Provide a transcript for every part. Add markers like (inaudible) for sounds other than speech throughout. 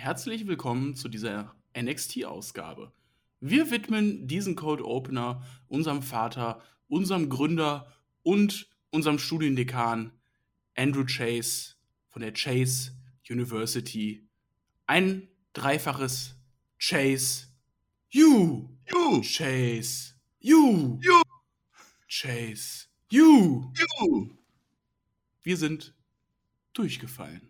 herzlich willkommen zu dieser NXT-Ausgabe. Wir widmen diesen Code Opener unserem Vater, unserem Gründer und unserem Studiendekan Andrew Chase von der Chase University. Ein dreifaches Chase. You. You. Chase. You. You. Chase. You. You. Wir sind durchgefallen.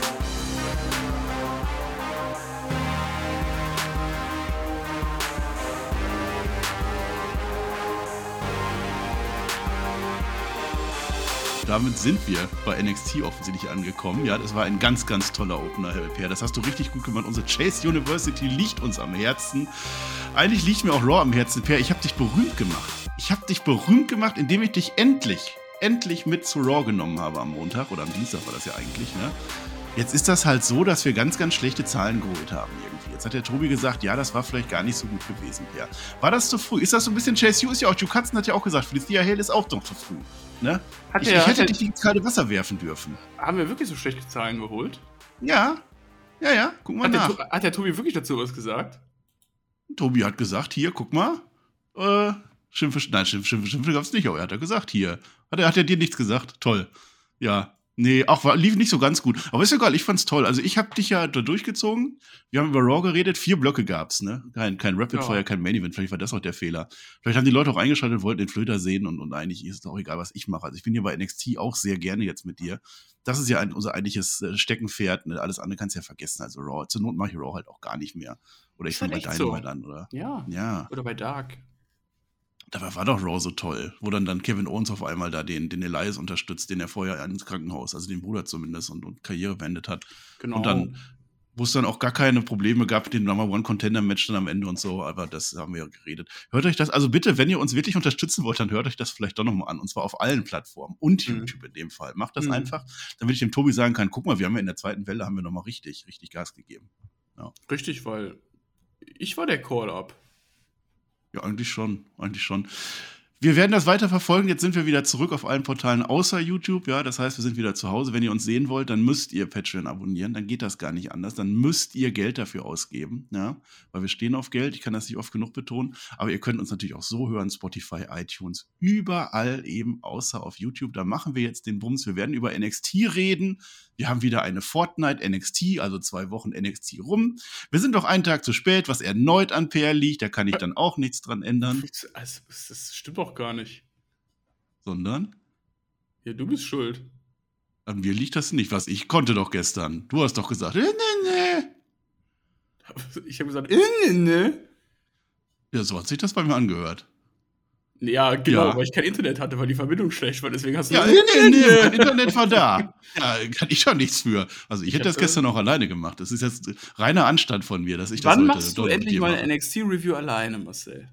Damit sind wir bei NXT offensichtlich angekommen. Ja, das war ein ganz, ganz toller Opener, Herr Per. Das hast du richtig gut gemacht. Unsere Chase University liegt uns am Herzen. Eigentlich liegt mir auch Raw am Herzen, Per. Ich habe dich berühmt gemacht. Ich habe dich berühmt gemacht, indem ich dich endlich, endlich mit zu Raw genommen habe am Montag. Oder am Dienstag war das ja eigentlich, ne? Jetzt ist das halt so, dass wir ganz, ganz schlechte Zahlen geholt haben irgendwie. Jetzt hat der Tobi gesagt, ja, das war vielleicht gar nicht so gut gewesen, Per. War das zu früh? Ist das so ein bisschen Chase U? Ist ja auch, Joe Katzen hat ja auch gesagt, Felicia Hale ist auch doch zu früh. Ne? Hat ich, der- ich hätte der- dich ins kalte Wasser werfen dürfen. Haben wir wirklich so schlechte Zahlen geholt? Ja. Ja, ja, guck mal Hat der, nach. To- hat der Tobi wirklich dazu was gesagt? Tobi hat gesagt, hier, guck mal. Äh, Schimpfe, nein, Schimpfe, Schimpfe, Schimpfe gab's nicht, aber er hat er gesagt, hier. Hat er, hat er dir nichts gesagt? Toll. Ja. Nee, auch war, lief nicht so ganz gut. Aber ist egal, ich fand's toll. Also ich hab dich ja da durchgezogen. Wir haben über Raw geredet, vier Blöcke gab's, ne? Kein, kein Rapid Ja. Fire, kein Main Event. Vielleicht war das auch der Fehler. Vielleicht haben die Leute auch eingeschaltet und wollten den Flöter sehen und, und eigentlich ist es auch egal, was ich mache. Also ich bin hier bei NXT auch sehr gerne jetzt mit dir. Das ist ja ein, unser eigentliches äh, Steckenpferd. Ne? Alles andere kannst du ja vergessen. Also Raw. Zur Not mache ich Raw halt auch gar nicht mehr. Oder ich fange bei echt so. Dynamite an, oder? Ja. Ja. Oder bei Dark. Dabei war doch Raw so toll, wo dann, dann Kevin Owens auf einmal da den, den Elias unterstützt, den er vorher ins Krankenhaus, also den Bruder zumindest, und, und Karriere beendet hat. Genau. Und dann, wo es dann auch gar keine Probleme gab, mit dem Number One Contender Match dann am Ende und so, aber das haben wir ja geredet. Hört euch das, also bitte, wenn ihr uns wirklich unterstützen wollt, dann hört euch das vielleicht doch nochmal an, und zwar auf allen Plattformen und Mhm. YouTube in dem Fall. Macht das Mhm. einfach, damit ich dem Tobi sagen kann, guck mal, wir haben ja in der zweiten Welle, haben wir nochmal richtig, richtig Gas gegeben. Richtig, weil ich war der Call-Up. Ja, eigentlich schon, eigentlich schon. Wir werden das weiter verfolgen. Jetzt sind wir wieder zurück auf allen Portalen außer YouTube. Ja, das heißt, wir sind wieder zu Hause. Wenn ihr uns sehen wollt, dann müsst ihr Patreon abonnieren. Dann geht das gar nicht anders. Dann müsst ihr Geld dafür ausgeben. Ja, weil wir stehen auf Geld. Ich kann das nicht oft genug betonen. Aber ihr könnt uns natürlich auch so hören: Spotify, iTunes, überall eben außer auf YouTube. Da machen wir jetzt den Bums. Wir werden über NXT reden. Wir haben wieder eine Fortnite NXT, also zwei Wochen NXT rum. Wir sind doch einen Tag zu spät, was erneut an PR liegt. Da kann ich dann auch nichts dran ändern, Also, das stimmt doch gar nicht. sondern Ja, du bist schuld. an mir liegt das nicht. Was ich konnte doch gestern. Du hast doch gesagt, äh, nee, nee. (laughs) Ich habe gesagt, äh, ne. Ja, so hat sich das bei mir angehört. Ja, genau, Ja. weil ich kein Internet hatte, weil die Verbindung schlecht war. Deswegen hast du Ja, nee, nee, nee, mein Internet war da. (laughs) Ja, kann ich schon nichts für. Also ich, Ich hätte das gestern auch alleine gemacht. Das ist jetzt reiner Anstand von mir, dass ich das Wann heute machst du endlich mal ein NXT-Review alleine, Marcel?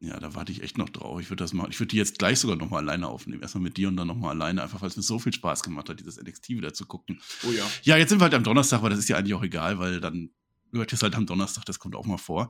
Ja, da warte ich echt noch drauf. Ich würde das machen. Ich würde die jetzt gleich sogar noch mal alleine aufnehmen. Erstmal mit dir und dann noch mal alleine, einfach weil es mir so viel Spaß gemacht hat, dieses NXT wieder zu gucken. Oh ja. Ja, jetzt sind wir halt am Donnerstag, aber das ist ja eigentlich auch egal, weil dann hört ihr es halt am Donnerstag, das kommt auch mal vor.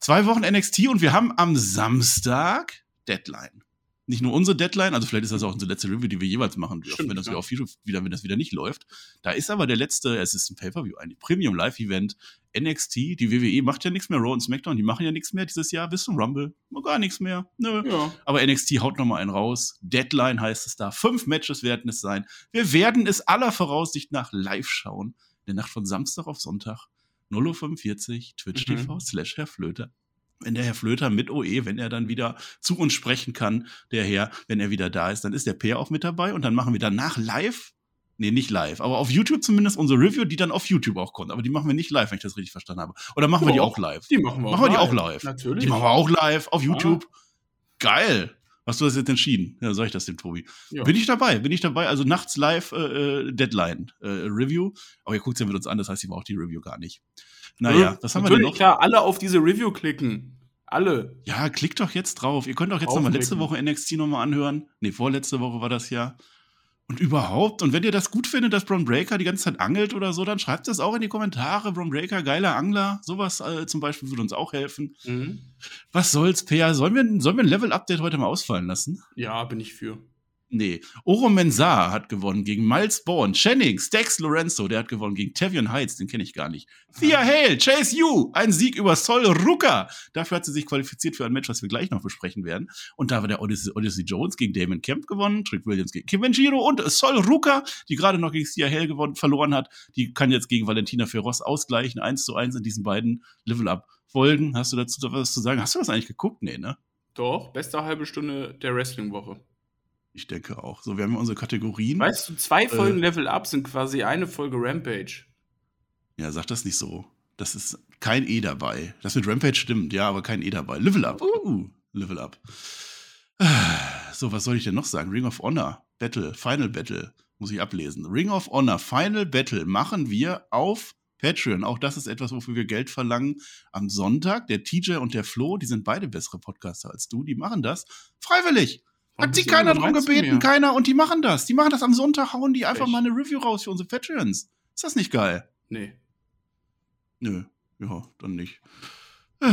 Zwei Wochen NXT und wir haben am Samstag Deadline. Nicht nur unsere Deadline, also vielleicht ist das auch unsere letzte Review, die wir jeweils machen dürfen, Stimmt, wenn das ja. wieder auf wieder, wenn das wieder nicht läuft. Da ist aber der letzte, es ist ein Pay-Per-View, ein Premium Live-Event, NXT, die WWE macht ja nichts mehr, Raw und SmackDown, die machen ja nichts mehr dieses Jahr bis zum Rumble. Gar nichts mehr. Nö. Ja. Aber NXT haut noch mal einen raus. Deadline heißt es da. Fünf Matches werden es sein. Wir werden es aller Voraussicht nach live schauen. In der Nacht von Samstag auf Sonntag. 0.45 Uhr, Twitch Mhm. TV slash Herr Flöter. Wenn der Herr Flöter mit OE, wenn er dann wieder zu uns sprechen kann, der Herr, wenn er wieder da ist, dann ist der Peer auch mit dabei und dann machen wir danach live, nee, nicht live, aber auf YouTube zumindest unsere Review, die dann auf YouTube auch kommt. Aber die machen wir nicht live, wenn ich das richtig verstanden habe. Oder machen wir die auch live? Die machen wir Machen wir die auch live? Natürlich. Die machen wir auch live auf YouTube. Geil. Hast du das jetzt entschieden? Ja, sag ich das dem Tobi. Ja. Bin ich dabei, bin ich dabei. Also nachts live äh, äh, Deadline äh, Review. Aber ihr guckt ja mit uns an, das heißt, ihr braucht die Review gar nicht. Naja, was haben wir denn noch? klar, alle auf diese Review klicken. Alle. Ja, klickt doch jetzt drauf. Ihr könnt auch jetzt nochmal letzte. Woche NXT nochmal anhören. Nee, vorletzte Woche war das ja. Und überhaupt, und wenn ihr das gut findet, dass Bron Breaker die ganze Zeit angelt oder so, dann schreibt das auch in die Kommentare. Bron Breaker, geiler Angler, sowas äh, zum Beispiel würde uns auch helfen. Mhm. Was soll's, Peer? Sollen wir, sollen wir ein Level-Update heute mal ausfallen lassen? Ja, bin ich für. Nee. Oro Mensah hat gewonnen gegen Miles Bourne. Jennings, Dex Lorenzo, der hat gewonnen gegen Tavion Heights, den kenne ich gar nicht. Thea Hale, Chase Yu, ein Sieg über Sol Ruka. Dafür hat sie sich qualifiziert für ein Match, was wir gleich noch besprechen werden. Und da war der Odyssey, Odyssey Jones gegen Damon Kemp gewonnen, Trick Williams gegen Kim Benjiro und Sol Ruka, die gerade noch gegen Thea Hale gewonnen, verloren hat. Die kann jetzt gegen Valentina Ferros ausgleichen. 1 zu 1 in diesen beiden Level-Up-Folgen. Hast du dazu was zu sagen? Hast du das eigentlich geguckt? Nee, ne? Doch, beste halbe Stunde der Wrestling-Woche. Ich denke auch. So, wir haben ja unsere Kategorien. Weißt du, zwei Äh. Folgen Level Up sind quasi eine Folge Rampage. Ja, sag das nicht so. Das ist kein E dabei. Das mit Rampage stimmt, ja, aber kein E dabei. Level Up. Uh, Level Up. So, was soll ich denn noch sagen? Ring of Honor Battle, Final Battle, muss ich ablesen. Ring of Honor Final Battle machen wir auf Patreon. Auch das ist etwas, wofür wir Geld verlangen. Am Sonntag, der TJ und der Flo, die sind beide bessere Podcaster als du, die machen das freiwillig. Hat du keiner drum gebeten, keiner, und die machen das. Die machen das am Sonntag, hauen die einfach Echt? mal eine Review raus für unsere Patreons. Ist das nicht geil? Nee. Nö, ja, dann nicht. Äh,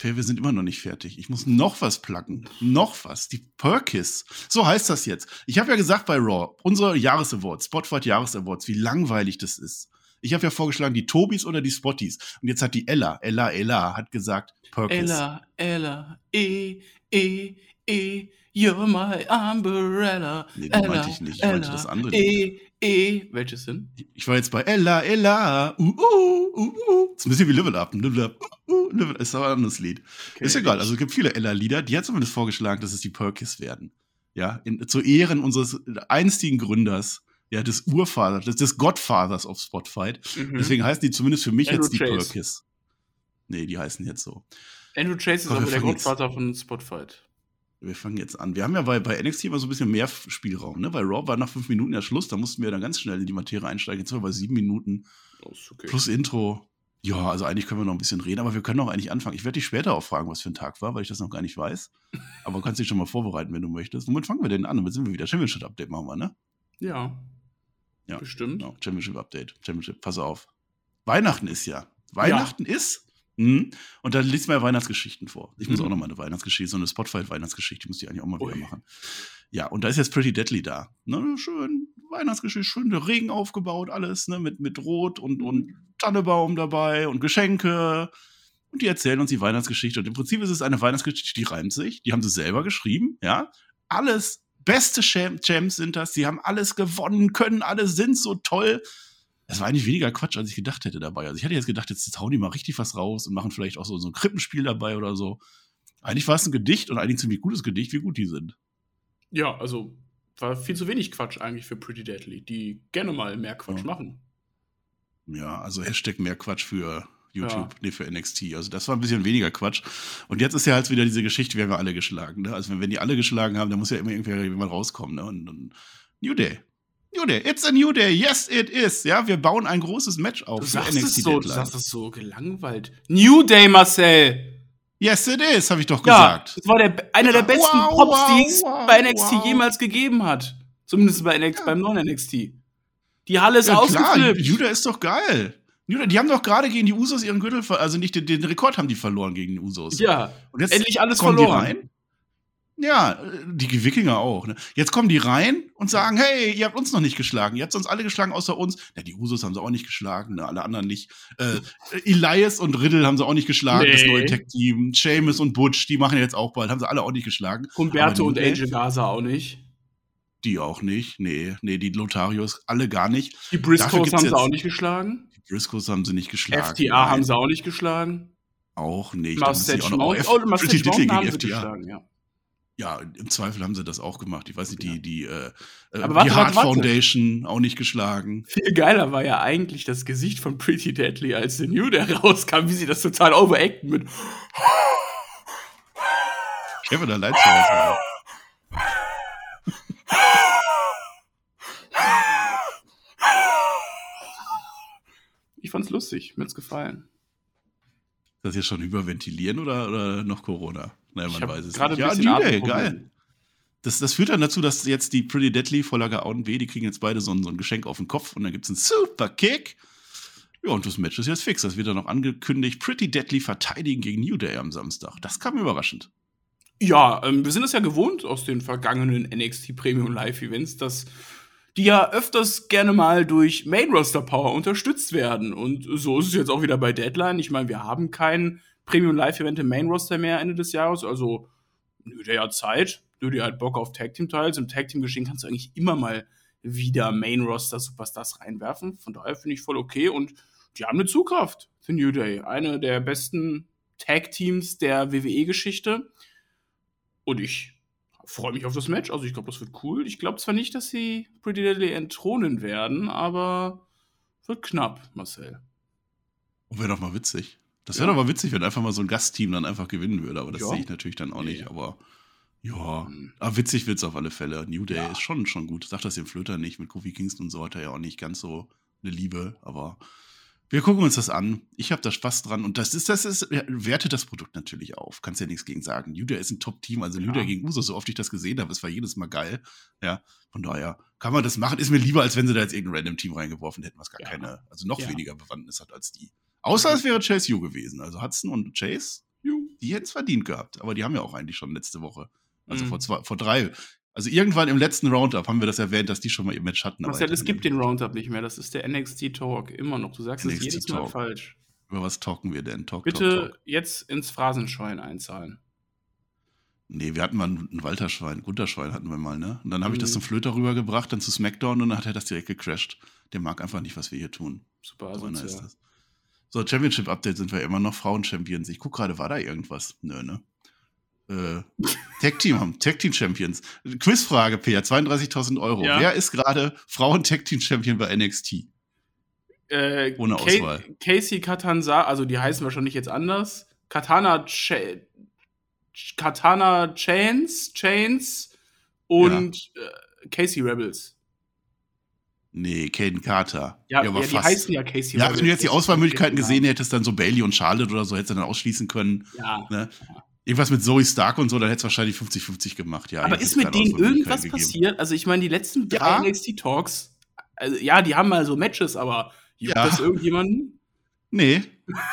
Fair, wir sind immer noch nicht fertig. Ich muss noch was placken. Noch was. Die Perkis. So heißt das jetzt. Ich habe ja gesagt bei Raw, unsere Jahresawards, Spotfight Jahresawards, wie langweilig das ist. Ich habe ja vorgeschlagen, die Tobis oder die Spotties. Und jetzt hat die Ella, Ella, Ella, hat gesagt, Perkis. Ella, Ella, E, E, E, you're my umbrella. Nee, die Ella, meinte ich nicht. Ich meinte Ella, das andere E, E. Welches denn? Ich war jetzt bei Ella, Ella, uh, uh, uh, uh. Das ist ein bisschen wie Level Up. Level Up, uh, uh, Level Ist aber ein anderes Lied. Okay. Ist egal. Also es gibt viele Ella-Lieder. Die hat zumindest vorgeschlagen, dass es die Perkis werden. Ja, in, zu Ehren unseres einstigen Gründers, ja, des Urvaters, des, des Godfathers of Spotfight. Mhm. Deswegen heißen die zumindest für mich Andrew jetzt die Chase. Perkis. Nee, die heißen jetzt so. Andrew Chase ist aber der fangen jetzt- von Spotfight. Wir fangen jetzt an. Wir haben ja bei, bei NXT immer so ein bisschen mehr Spielraum. Ne? Bei Raw war nach fünf Minuten ja Schluss. Da mussten wir dann ganz schnell in die Materie einsteigen. Jetzt sind wir bei sieben Minuten. Oh, okay. Plus Intro. Ja, also eigentlich können wir noch ein bisschen reden, aber wir können auch eigentlich anfangen. Ich werde dich später auch fragen, was für ein Tag war, weil ich das noch gar nicht weiß. Aber du kannst dich schon mal vorbereiten, wenn du möchtest. Womit fangen wir denn an? Damit sind wir wieder. Championship Update machen wir, ne? Ja. Ja, Bestimmt. Genau, Championship Update. Championship, pass auf. Weihnachten ist ja. Weihnachten ist. Hm, und da liest man ja Weihnachtsgeschichten vor. Ich muss Mhm. auch noch mal eine Weihnachtsgeschichte, so eine Spotfight-Weihnachtsgeschichte, muss ich eigentlich auch mal wieder Ui. machen. Ja, und da ist jetzt Pretty Deadly da. Ne, schön Weihnachtsgeschichte, schön der Regen aufgebaut, alles, ne, mit, mit Rot und, und Tannebaum dabei und Geschenke. Und die erzählen uns die Weihnachtsgeschichte. Und im Prinzip ist es eine Weihnachtsgeschichte, die reimt sich. Die haben sie selber geschrieben, ja. Alles beste Champ Champs sind das. Die haben alles gewonnen, können alle, sind so toll. Das war eigentlich weniger Quatsch, als ich gedacht hätte dabei. Also ich hätte jetzt gedacht, jetzt hauen die mal richtig was raus und machen vielleicht auch so, so ein Krippenspiel dabei oder so. Eigentlich war es ein Gedicht und eigentlich ein ziemlich gutes Gedicht, wie gut die sind. Ja, also war viel zu wenig Quatsch eigentlich für Pretty Deadly, die gerne mal mehr Quatsch Ja. machen. Ja, also Hashtag mehr Quatsch für YouTube, Ja. nee, für NXT. Also das war ein bisschen weniger Quatsch. Und jetzt ist ja halt wieder diese Geschichte, wir haben ja alle geschlagen. Ne? Also wenn, wenn die alle geschlagen haben, dann muss ja immer irgendwer jemand rauskommen. Ne? Und, und New Day. New Day. It's a New Day. Yes, it is. Ja, wir bauen ein großes Match auf Du sagst, es so, du sagst es so gelangweilt. New Day, Marcel! Yes, it is, habe ich doch Ja, gesagt. das war der, einer der besten wow, Pops, die es wow, bei NXT wow. jemals gegeben hat. Zumindest bei NXT, Ja. beim neuen NXT. Die Halle ist Ja, ausgeflippt. Judah ist doch geil. Judah, die haben doch gerade gegen die Usos ihren Gürtel, also nicht den, den Rekord haben die verloren gegen die Usos. Ja, Und jetzt endlich alles verloren. Ja, die Wikinger auch. Ne? Jetzt kommen die rein und sagen, hey, ihr habt uns noch nicht geschlagen. Ihr habt uns alle geschlagen außer uns. Ja, die Usos haben sie auch nicht geschlagen, ne? alle anderen nicht. Äh, Elias und Riddle haben sie auch nicht geschlagen, das Nee. neue Tech-Team. Seamus und Butch, die machen jetzt auch bald, haben sie alle auch nicht geschlagen. Humberto und? AJ Gaza auch nicht. Die auch nicht. Nee, nee, die Lotharios alle gar nicht. Die Briscoes haben sie auch nicht geschlagen. Die Briscoes haben sie nicht geschlagen. FTA Nein, haben sie auch nicht geschlagen. auch nicht. Mustache Mountain, oh, Mustache Mountain haben gegen sie FTA. geschlagen, ja. Ja, im Zweifel haben sie das auch gemacht. Ich weiß nicht, die, die, äh, äh, Aber warte, die warte, Hart warte. Foundation auch nicht geschlagen. Viel geiler war ja eigentlich das Gesicht von Pretty Deadly, als The New Day (laughs) rauskam, wie sie das total overacten mit Kevin allein zu Hause. Ich fand's lustig, mir hat's gefallen. Ist das jetzt schon überventilieren oder, oder noch Corona? Naja, man weiß es nicht. Ja, bisschen New Day, Atemprobleme. geil. das, das führt dann dazu, dass jetzt die Pretty Deadly Vorlage A und B, die kriegen jetzt beide so ein, so ein Geschenk auf den Kopf und dann gibt es einen Super Kick. Ja, und das Match ist jetzt fix. Das wird dann noch angekündigt. Pretty Deadly verteidigen gegen New Day am Samstag. Das kam überraschend. Ja, ähm, wir sind es ja gewohnt aus den vergangenen NXT Premium Live Events, dass die ja öfters gerne mal durch Main Roster Power unterstützt werden. Und so ist es jetzt auch wieder bei Deadline. Ich meine, wir haben kein Premium Live Event im Main Roster mehr Ende des Jahres. Also, nö, der hat Zeit. Nö, der hat Bock auf Tag Team Teils. Im Tag Team Geschehen kannst du eigentlich immer mal wieder Main Roster Superstars reinwerfen. Von daher finde ich voll okay. Und die haben eine Zugkraft für New Day. Eine der besten Tag Teams der WWE-Geschichte. Und ich freue mich auf das Match. Also ich glaube, das wird cool. Ich glaube zwar nicht, dass sie Pretty Deadly entthronen werden, aber wird knapp, Marcel. Und wäre doch mal witzig. Das wäre ja. doch mal witzig, wenn einfach mal so ein Gastteam dann einfach gewinnen würde. Aber das ja. sehe ich natürlich dann auch nicht. Ja. Aber ja, mhm. aber witzig wird es auf alle Fälle. New Day ist schon, schon gut. Sag das dem Flöter nicht. Mit Kofi Kingston und so hat er ja auch nicht ganz so eine Liebe. Aber wir gucken uns das an. Ich habe da Spaß dran. Und das ist, das ist, wertet das Produkt natürlich auf. Kannst ja nichts gegen sagen. Juda ist ein Top-Team. Also Juda gegen Uso, so oft ich das gesehen habe, es war jedes Mal geil. Ja, von daher kann man das machen. Ist mir lieber, als wenn sie da jetzt irgendein random Team reingeworfen hätten, was gar ja. keine, also noch ja. weniger Bewandtnis hat als die. Außer es wäre Chase U gewesen. Also Hudson und Chase, die hätten es verdient gehabt. Aber die haben ja auch eigentlich schon letzte Woche. Also mhm. vor, zwei, vor drei. Also irgendwann im letzten Roundup haben wir das erwähnt, dass die schon mal ihr Match hatten. Marcel, es gibt den Roundup nicht mehr. Das ist der NXT Talk. Immer noch. Du sagst es jedes Mal falsch. Über was talken wir denn? Talk, Bitte talk, talk. jetzt ins Phrasenschwein einzahlen. Nee, wir hatten mal ein Walterschwein, ein Gunterschwein hatten wir mal, ne? Und dann habe ich das mhm. zum Flöter rübergebracht, dann zu SmackDown und dann hat er das direkt gecrashed. Der mag einfach nicht, was wir hier tun. Super, also so ist das. So, Championship Update sind wir immer noch Frauen-Champions. Ich gucke gerade, war da irgendwas? Nö, ne? Äh, Tag Team haben, Tag Team Champions. Quizfrage, Peer, 32.000 Euro. Ja. Wer ist gerade Frauen Tag Team Champion bei NXT? Äh, Ohne Auswahl. Casey Katanza, also die heißen wahrscheinlich jetzt anders. Katana, Ch Katana Chains, Chains und ja. äh, Casey Rebels. Nee, Caden Carter. Ja, ja, ja die heißen ja Casey Ja, Rebels. wenn du jetzt die Auswahlmöglichkeiten gesehen hättest, dann so Bailey und Charlotte oder so, hättest du dann ausschließen können. Ja. Ne? Irgendwas mit Zoe Stark und so, dann hätte es wahrscheinlich 50-50 gemacht, ja. Aber ist mit denen irgendwas passiert? Also, ich meine, die letzten drei ja. NXT-Talks, also, ja, die haben mal so Matches, aber juckt ja. das irgendjemanden? Nee,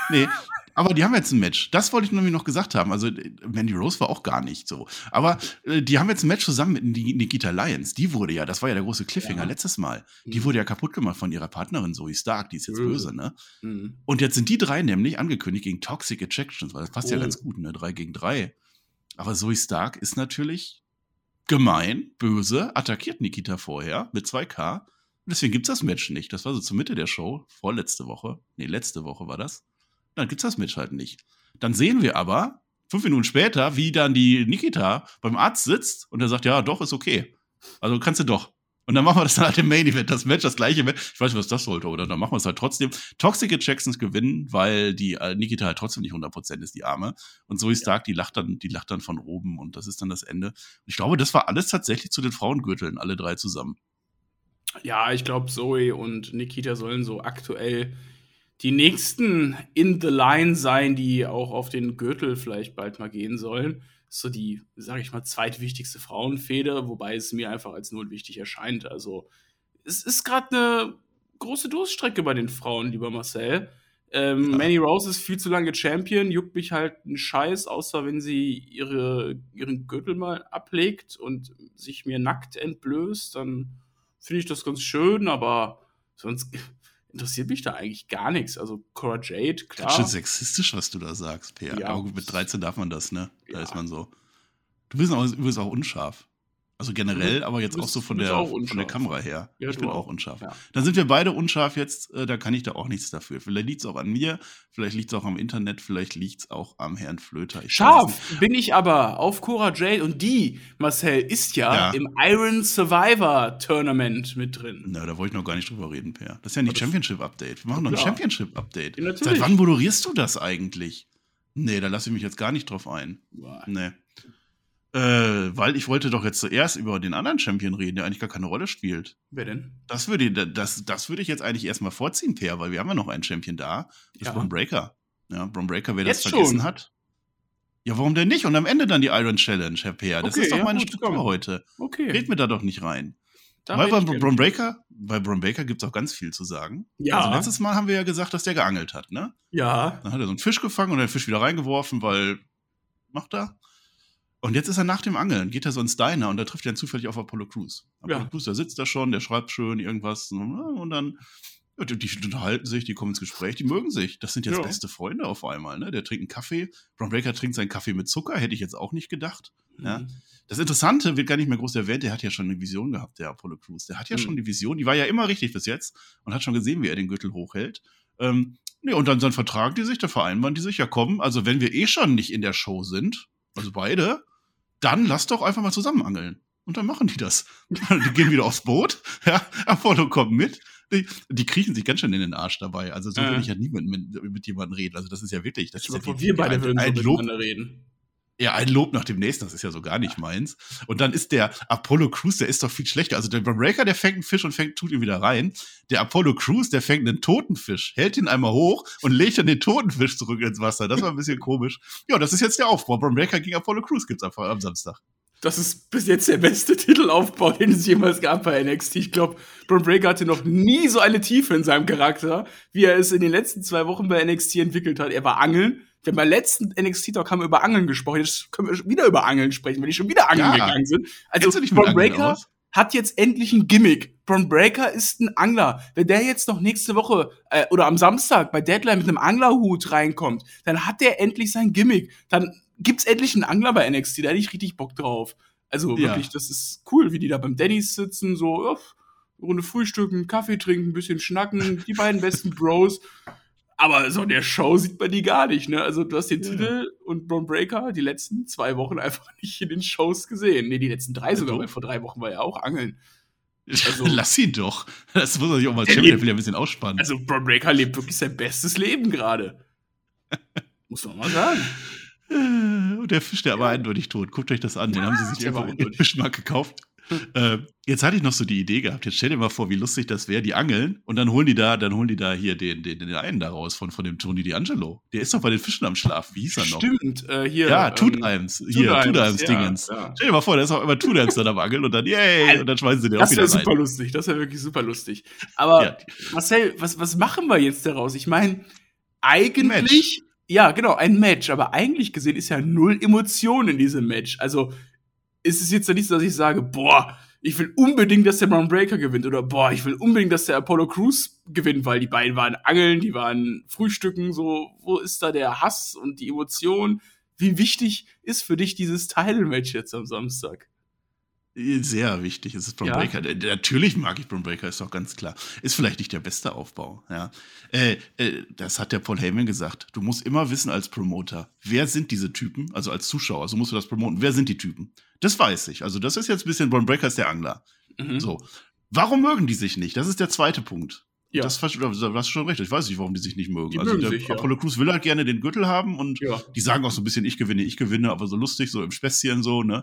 nee. (laughs) Aber die haben jetzt ein Match. Das wollte ich nämlich noch gesagt haben. Also Mandy Rose war auch gar nicht so. Aber äh, die haben jetzt ein Match zusammen mit Nikita Lyons. Die wurde ja, das war ja der große Cliffhanger ja. letztes Mal. Die mhm. wurde ja kaputt gemacht von ihrer Partnerin Zoe Stark. Die ist jetzt mhm. böse, ne? Mhm. Und jetzt sind die drei nämlich angekündigt gegen Toxic Attractions. Weil das passt oh. ja ganz gut, ne? Drei gegen drei. Aber Zoe Stark ist natürlich gemein, böse, attackiert Nikita vorher mit 2K. Und deswegen gibt's das Match nicht. Das war so zur Mitte der Show, vorletzte Woche. Nee, letzte Woche war das dann gibt's das Match halt nicht. Dann sehen wir aber, fünf Minuten später, wie dann die Nikita beim Arzt sitzt und er sagt, ja, doch, ist okay. Also kannst du doch. Und dann machen wir das dann halt im Main Event, das Match, das gleiche Match. Ich weiß nicht, was das sollte, oder dann machen wir es halt trotzdem. Toxic Jacksons gewinnen, weil die äh, Nikita halt trotzdem nicht 100% ist, die Arme. Und Zoe Stark, die lacht dann, die lacht dann von oben und das ist dann das Ende. Und ich glaube, das war alles tatsächlich zu den Frauengürteln, alle drei zusammen. Ja, ich glaube, Zoe und Nikita sollen so aktuell die nächsten in the line sein, die auch auf den Gürtel vielleicht bald mal gehen sollen. so die, sage ich mal, zweitwichtigste Frauenfeder, wobei es mir einfach als null wichtig erscheint. Also es ist gerade eine große Durststrecke bei den Frauen, lieber Marcel. Ähm, ja. Manny Rose ist viel zu lange Champion, juckt mich halt ein Scheiß, außer wenn sie ihre, ihren Gürtel mal ablegt und sich mir nackt entblößt, dann finde ich das ganz schön, aber sonst interessiert mich da eigentlich gar nichts. Also Cora Jade, klar. Ganz schön sexistisch, was du da sagst, Peer. Ja. Aber mit 13 darf man das, ne? Da ja. ist man so. Du bist auch, übrigens auch unscharf. Also generell, aber jetzt auch so von der, von der Kamera her. Ja, ich bin auch, unscharf. Ja. Dann sind wir beide unscharf jetzt, äh, da kann ich da auch nichts dafür. Vielleicht liegt es auch an mir, vielleicht liegt es auch am Internet, vielleicht liegt es auch am Herrn Flöter. Ich Scharf bin ich aber auf Cora Jade und die, Marcel, ist ja, ja, im Iron Survivor Tournament mit drin. Na, da wollte ich noch gar nicht drüber reden, Per. Das ist ja ein Championship-Update. Wir machen noch ein Championship-Update. Seit wann moderierst du das eigentlich? Nee, da lasse ich mich jetzt gar nicht drauf ein. Boah. Nee. Äh, weil ich wollte doch jetzt zuerst über den anderen Champion reden, der eigentlich gar keine Rolle spielt. Wer denn? Das würde, das, das würde ich jetzt eigentlich erstmal vorziehen, Per, weil wir haben ja noch einen Champion da. Das ja. ist Bron Breaker. Ja, Bron Breaker, wer jetzt das vergessen schon? hat. Ja, warum denn nicht? Und am Ende dann die Iron Challenge, Herr Peer. Das Okay, ist doch ja, meine gut, Struktur komm. heute. Okay. Red mir da doch nicht rein. Da Weil bei. Bron Breaker, bei Bron Breaker gibt es auch ganz viel zu sagen. Ja. Also letztes Mal haben wir ja gesagt, dass der geangelt hat, ne? Ja. Dann hat er so einen Fisch gefangen und den Fisch wieder reingeworfen, weil macht er. Und jetzt ist er nach dem Angeln, geht er so ins Diner und da trifft er dann zufällig auf Apollo Crews. Apollo Ja. Crews, der sitzt da schon, der schreibt schön irgendwas und dann ja, die, die unterhalten sich, die kommen ins Gespräch, die mögen sich. Das sind jetzt Ja. beste Freunde auf einmal, ne? Der trinkt einen Kaffee. Bron Breaker trinkt seinen Kaffee mit Zucker, hätte ich jetzt auch nicht gedacht. Ja. Mhm. Das Interessante wird gar nicht mehr groß erwähnt, der hat ja schon eine Vision gehabt, der Apollo Crews. Der hat ja Mhm. schon die Vision, die war ja immer richtig bis jetzt und hat schon gesehen, wie er den Gürtel hochhält. Ähm, nee, und dann, dann vertragen die sich, da vereinbaren die sich, ja komm, also wenn wir eh schon nicht in der Show sind, also beide, dann lass doch einfach mal zusammen angeln. Und dann machen die das. (laughs) die gehen wieder aufs Boot, ja, Apollo kommt mit. Die, die kriechen sich ganz schön in den Arsch dabei. Also so Ja. würde ich ja nie mit, mit, mit jemandem reden. Also das ist ja wirklich, das ist ja wie- wir beide würden ein so Lob, miteinander reden. Ja, ein Lob nach dem nächsten, das ist ja so gar nicht meins. Und dann ist der Apollo Crews, der ist doch viel schlechter. Also der Bron Breaker, der fängt einen Fisch und fängt, tut ihn wieder rein. Der Apollo Crews, der fängt einen toten Fisch, hält ihn einmal hoch und legt dann den toten Fisch zurück ins Wasser. Das war ein bisschen komisch. Ja, das ist jetzt der Aufbau. Bron Breaker gegen Apollo Crews gibt's am, am Samstag. Das ist bis jetzt der beste (laughs) Titelaufbau, den es jemals gab bei NXT. Ich glaube, Braun Breaker hatte noch nie so eine Tiefe in seinem Charakter, wie er es in den letzten zwei Wochen bei NXT entwickelt hat. Er war Angeln. Wir haben beim letzten NXT-Talk haben wir über Angeln gesprochen. Jetzt können wir wieder über Angeln sprechen, weil die schon wieder angeln Ja. gegangen sind. Also, Braun Breaker aus? hat jetzt endlich ein Gimmick. Braun Breaker ist ein Angler. Wenn der jetzt noch nächste Woche äh, oder am Samstag bei Deadline mit einem Anglerhut reinkommt, dann hat der endlich sein Gimmick. Dann gibt's endlich einen Angler bei NXT. Da hätte ich richtig Bock drauf. Also Ja. wirklich, das ist cool, wie die da beim Denny's sitzen, so ja, eine Runde frühstücken, Kaffee trinken, ein bisschen schnacken, die beiden besten (laughs) Bros. Aber so in der Show sieht man die gar nicht, ne? Also du hast den Ja. Titel und Braun Breaker die letzten zwei Wochen (laughs) einfach nicht in den Shows gesehen. Nee, die letzten drei sogar, weil vor drei Wochen war er auch Angeln. Also- (laughs) Lass ihn doch. Das muss er sich auch mal Champion, lebt- will ja ein bisschen ausspannen. Also Braun Breaker lebt wirklich sein bestes Leben gerade. (laughs) Muss man mal sagen. Und der Fisch, der war Ja. eindeutig tot. Guckt euch das an. Den haben sie sich war im eindeutig. Fischmarkt gekauft. (laughs) äh, jetzt hatte ich noch so die Idee gehabt. Jetzt stell dir mal vor, wie lustig das wäre. Die angeln und dann holen die da, dann holen die da hier den, den, den einen da raus von, von dem Tony D'Angelo. Der ist doch bei den Fischen am Schlaf. Wie hieß er noch? Stimmt, äh, hier. Ja, ähm, Tudheims. Hier, Tudheims ja, Dingens. ja. Stell dir mal vor, da ist auch immer Tudheims dann am Angeln und dann, yay, und dann schmeißen sie den auch Das wieder wäre super rein. lustig, das wäre wirklich super lustig. Aber Ja. Marcel, was, was machen wir jetzt daraus? Ich meine, eigentlich, ja, genau, ein Match, aber eigentlich gesehen ist ja null Emotion in diesem Match. Also ist es jetzt ja nicht so, dass ich sage, boah, ich will unbedingt, dass der Braun Breaker gewinnt oder boah, ich will unbedingt, dass der Apollo Crews gewinnt, weil die beiden waren angeln, die waren frühstücken, so, wo ist da der Hass und die Emotion? Wie wichtig ist für dich dieses Title-Match jetzt am Samstag? Sehr wichtig. Es ist Braun Ja. Breaker. Der- Natürlich mag ich Braun Breaker, ist doch ganz klar. Ist vielleicht nicht der beste Aufbau. Ja. Äh, äh, das hat der Paul Heyman gesagt. Du musst immer wissen als Promoter, wer sind diese Typen, also als Zuschauer, so musst du das promoten. Wer sind die Typen? Das weiß ich. Also das ist jetzt ein bisschen, Braun Breaker ist der Angler. Mhm. So. Warum mögen die sich nicht? Das ist der zweite Punkt. Ja. Das hast du schon recht. Ich weiß nicht, warum die sich nicht mögen. Die also mögen der sich, ja. Apollo Crews will halt gerne den Gürtel haben und Ja. die sagen auch so ein bisschen, ich gewinne, ich gewinne, aber so lustig, so im Späßchen so, ne?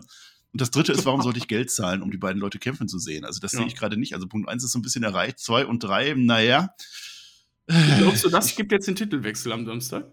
Und das dritte ist, warum sollte ich (laughs) Geld zahlen, um die beiden Leute kämpfen zu sehen? Also das Ja. sehe ich gerade nicht. Also Punkt eins ist so ein bisschen erreicht, zwei und drei, naja. Glaubst du, das gibt jetzt den Titelwechsel am Samstag?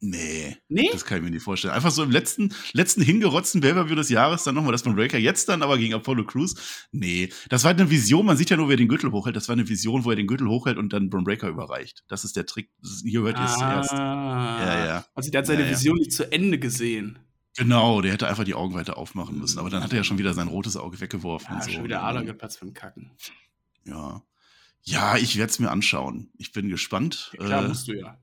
Nee, Nee? das kann ich mir nicht vorstellen. Einfach so im letzten, letzten hingerotzten Pay-Per-View des Jahres dann nochmal das von Breaker, jetzt dann aber gegen Apollo Crews. Nee, das war eine Vision, man sieht ja nur, wer den Gürtel hochhält. Das war eine Vision, wo er den Gürtel hochhält und dann Braun Breaker überreicht. Das ist der Trick. Ist, hier hört ihr es zuerst. Ah. Ja, ja. Also der hat seine Ja, ja. Vision nicht zu Ende gesehen. Genau, der hätte einfach die Augen weiter aufmachen müssen. Aber dann hat er ja schon wieder sein rotes Auge weggeworfen. Ja, und so. schon wieder Ader geplatzt beim Kacken. Ja. Ja, ich werde es mir anschauen. Ich bin gespannt. Ja, klar, Äh, musst du ja.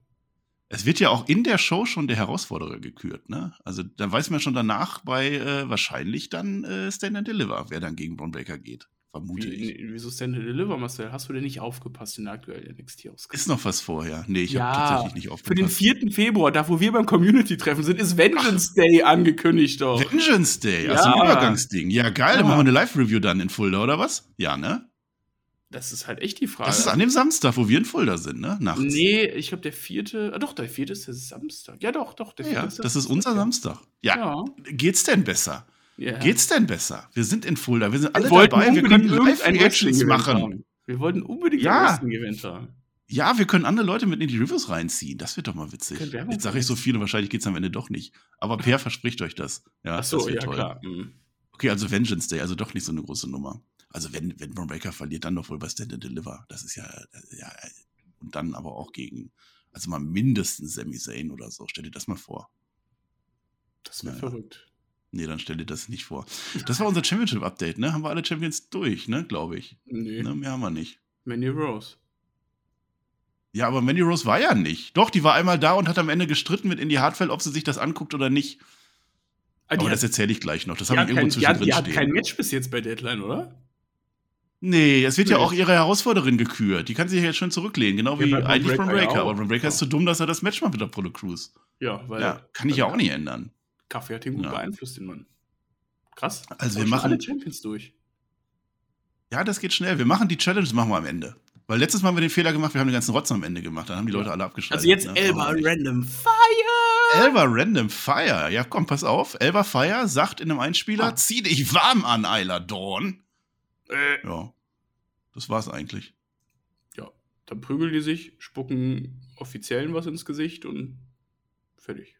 es wird ja auch in der Show schon der Herausforderer gekürt, ne? Also da weiß man schon danach bei äh, wahrscheinlich dann äh, Stand and Deliver, wer dann gegen Braun Breaker geht. Vermute ich. Wie, wieso Stand and Deliver, Marcel? Hast du denn nicht aufgepasst in der aktuellen NXT-Ausgabe? Ist noch was vorher? Nee, ich Ja, habe tatsächlich nicht Für den aufgepasst. 4. Februar, da wo wir beim Community-Treffen sind, ist Vengeance Day angekündigt doch. Vengeance Day, also ein Ja. Übergangsding. Ja, geil, Ja. dann machen wir eine Live-Review dann in Fulda, oder was? Ja, ne? Das ist halt echt die Frage. Das ist an dem Samstag, wo wir in Fulda sind, ne? Nachts. Nee, ich glaube der vierte. Ah, doch, der vierte ist der Samstag. Ja, doch, doch, der vierte Ja, ist der das ist unser Samstag. Ja. Ja. Geht's denn besser? Ja. Geht's denn besser? Wir sind in Fulda, wir sind alle wir dabei, wir können Live-Reactions machen. haben. Wir wollten unbedingt Ja. ein Wrestling-Event haben. Ja, wir können andere Leute mit in die Reviews reinziehen. Das wird doch mal witzig. Jetzt sage ich so viel und wahrscheinlich geht es am Ende doch nicht. Aber Per (laughs) verspricht euch das. Ja, Ach so, das wird ja toll. klar. Mhm. Okay, also Vengeance Day, also doch nicht so eine große Nummer. Also wenn, wenn Braun Breaker verliert, dann doch wohl bei Stand and Deliver. Das ist ja, ja, und dann aber auch gegen, also mal mindestens Sami Zayn oder so. Stell dir das mal vor. Das wäre Ja. verrückt. Nee, dann stell dir das nicht vor. Das war unser Championship-Update, ne? Haben wir alle Champions durch, ne? Glaube ich. Nee, Ne? Mehr haben wir nicht. Mandy Rose. Ja, aber Mandy Rose war ja nicht. Doch, die war einmal da und hat am Ende gestritten mit Indy Hartwell, ob sie sich das anguckt oder nicht. Ah, die aber hat- das erzähle ich gleich noch. Das die habe hat ich irgendwo kein, die, hat, zwischendrin die hat stehen. kein Match bis jetzt bei Deadline, oder? Nee, es wird ja Nee. auch ihre Herausforderin gekürt. Die kann sich ja jetzt schon zurücklehnen, genau Ja, wie eigentlich Bron ja Breaker. Aber Bron Breaker ist zu dumm, dass er das Match macht mit Apollo Crews. Ja, weil Ja, kann ich ja auch nicht ändern. Kaffee hat ihn gut Ja. beeinflusst, den Mann. Krass. Also wir Schon machen- alle Champions durch. Ja, das geht schnell. Wir machen die Challenge, machen wir am Ende. Weil letztes Mal haben wir den Fehler gemacht, wir haben den ganzen Rotz am Ende gemacht. Dann haben die Leute alle abgeschaltet. Also jetzt ne? Elba wir nicht. Random Fire. Elba Random Fire. Ja, komm, pass auf. Elba Fire sagt in einem Einspieler, Ah. zieh dich warm an, Ayla Dawn. Äh, Ja, das war's eigentlich. ja, dann prügeln die sich, spucken Offiziellen was ins Gesicht und fertig.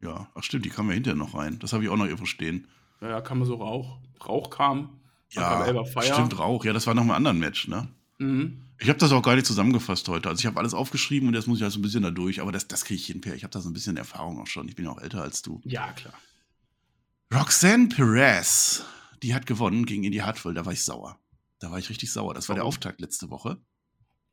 Ja, ach stimmt, die kamen ja hinterher noch rein. Das habe ich auch noch irgendwo stehen. Naja, kam so Rauch. Rauch kam. Ja, kam stimmt, Rauch. Ja, das war noch mal ein anderen Match, ne? Mhm. Ich habe das auch gar nicht zusammengefasst heute. Also ich habe alles aufgeschrieben und jetzt muss ich halt so ein bisschen da durch. Aber das, das kriege ich hin, Per. Ich habe da so ein bisschen Erfahrung auch schon. Ich bin ja auch älter als du. Ja, klar. Roxanne Perez, die hat gewonnen gegen Indy Hartwell. Da war ich sauer. Da war ich richtig sauer. Das war der? Auftakt letzte Woche.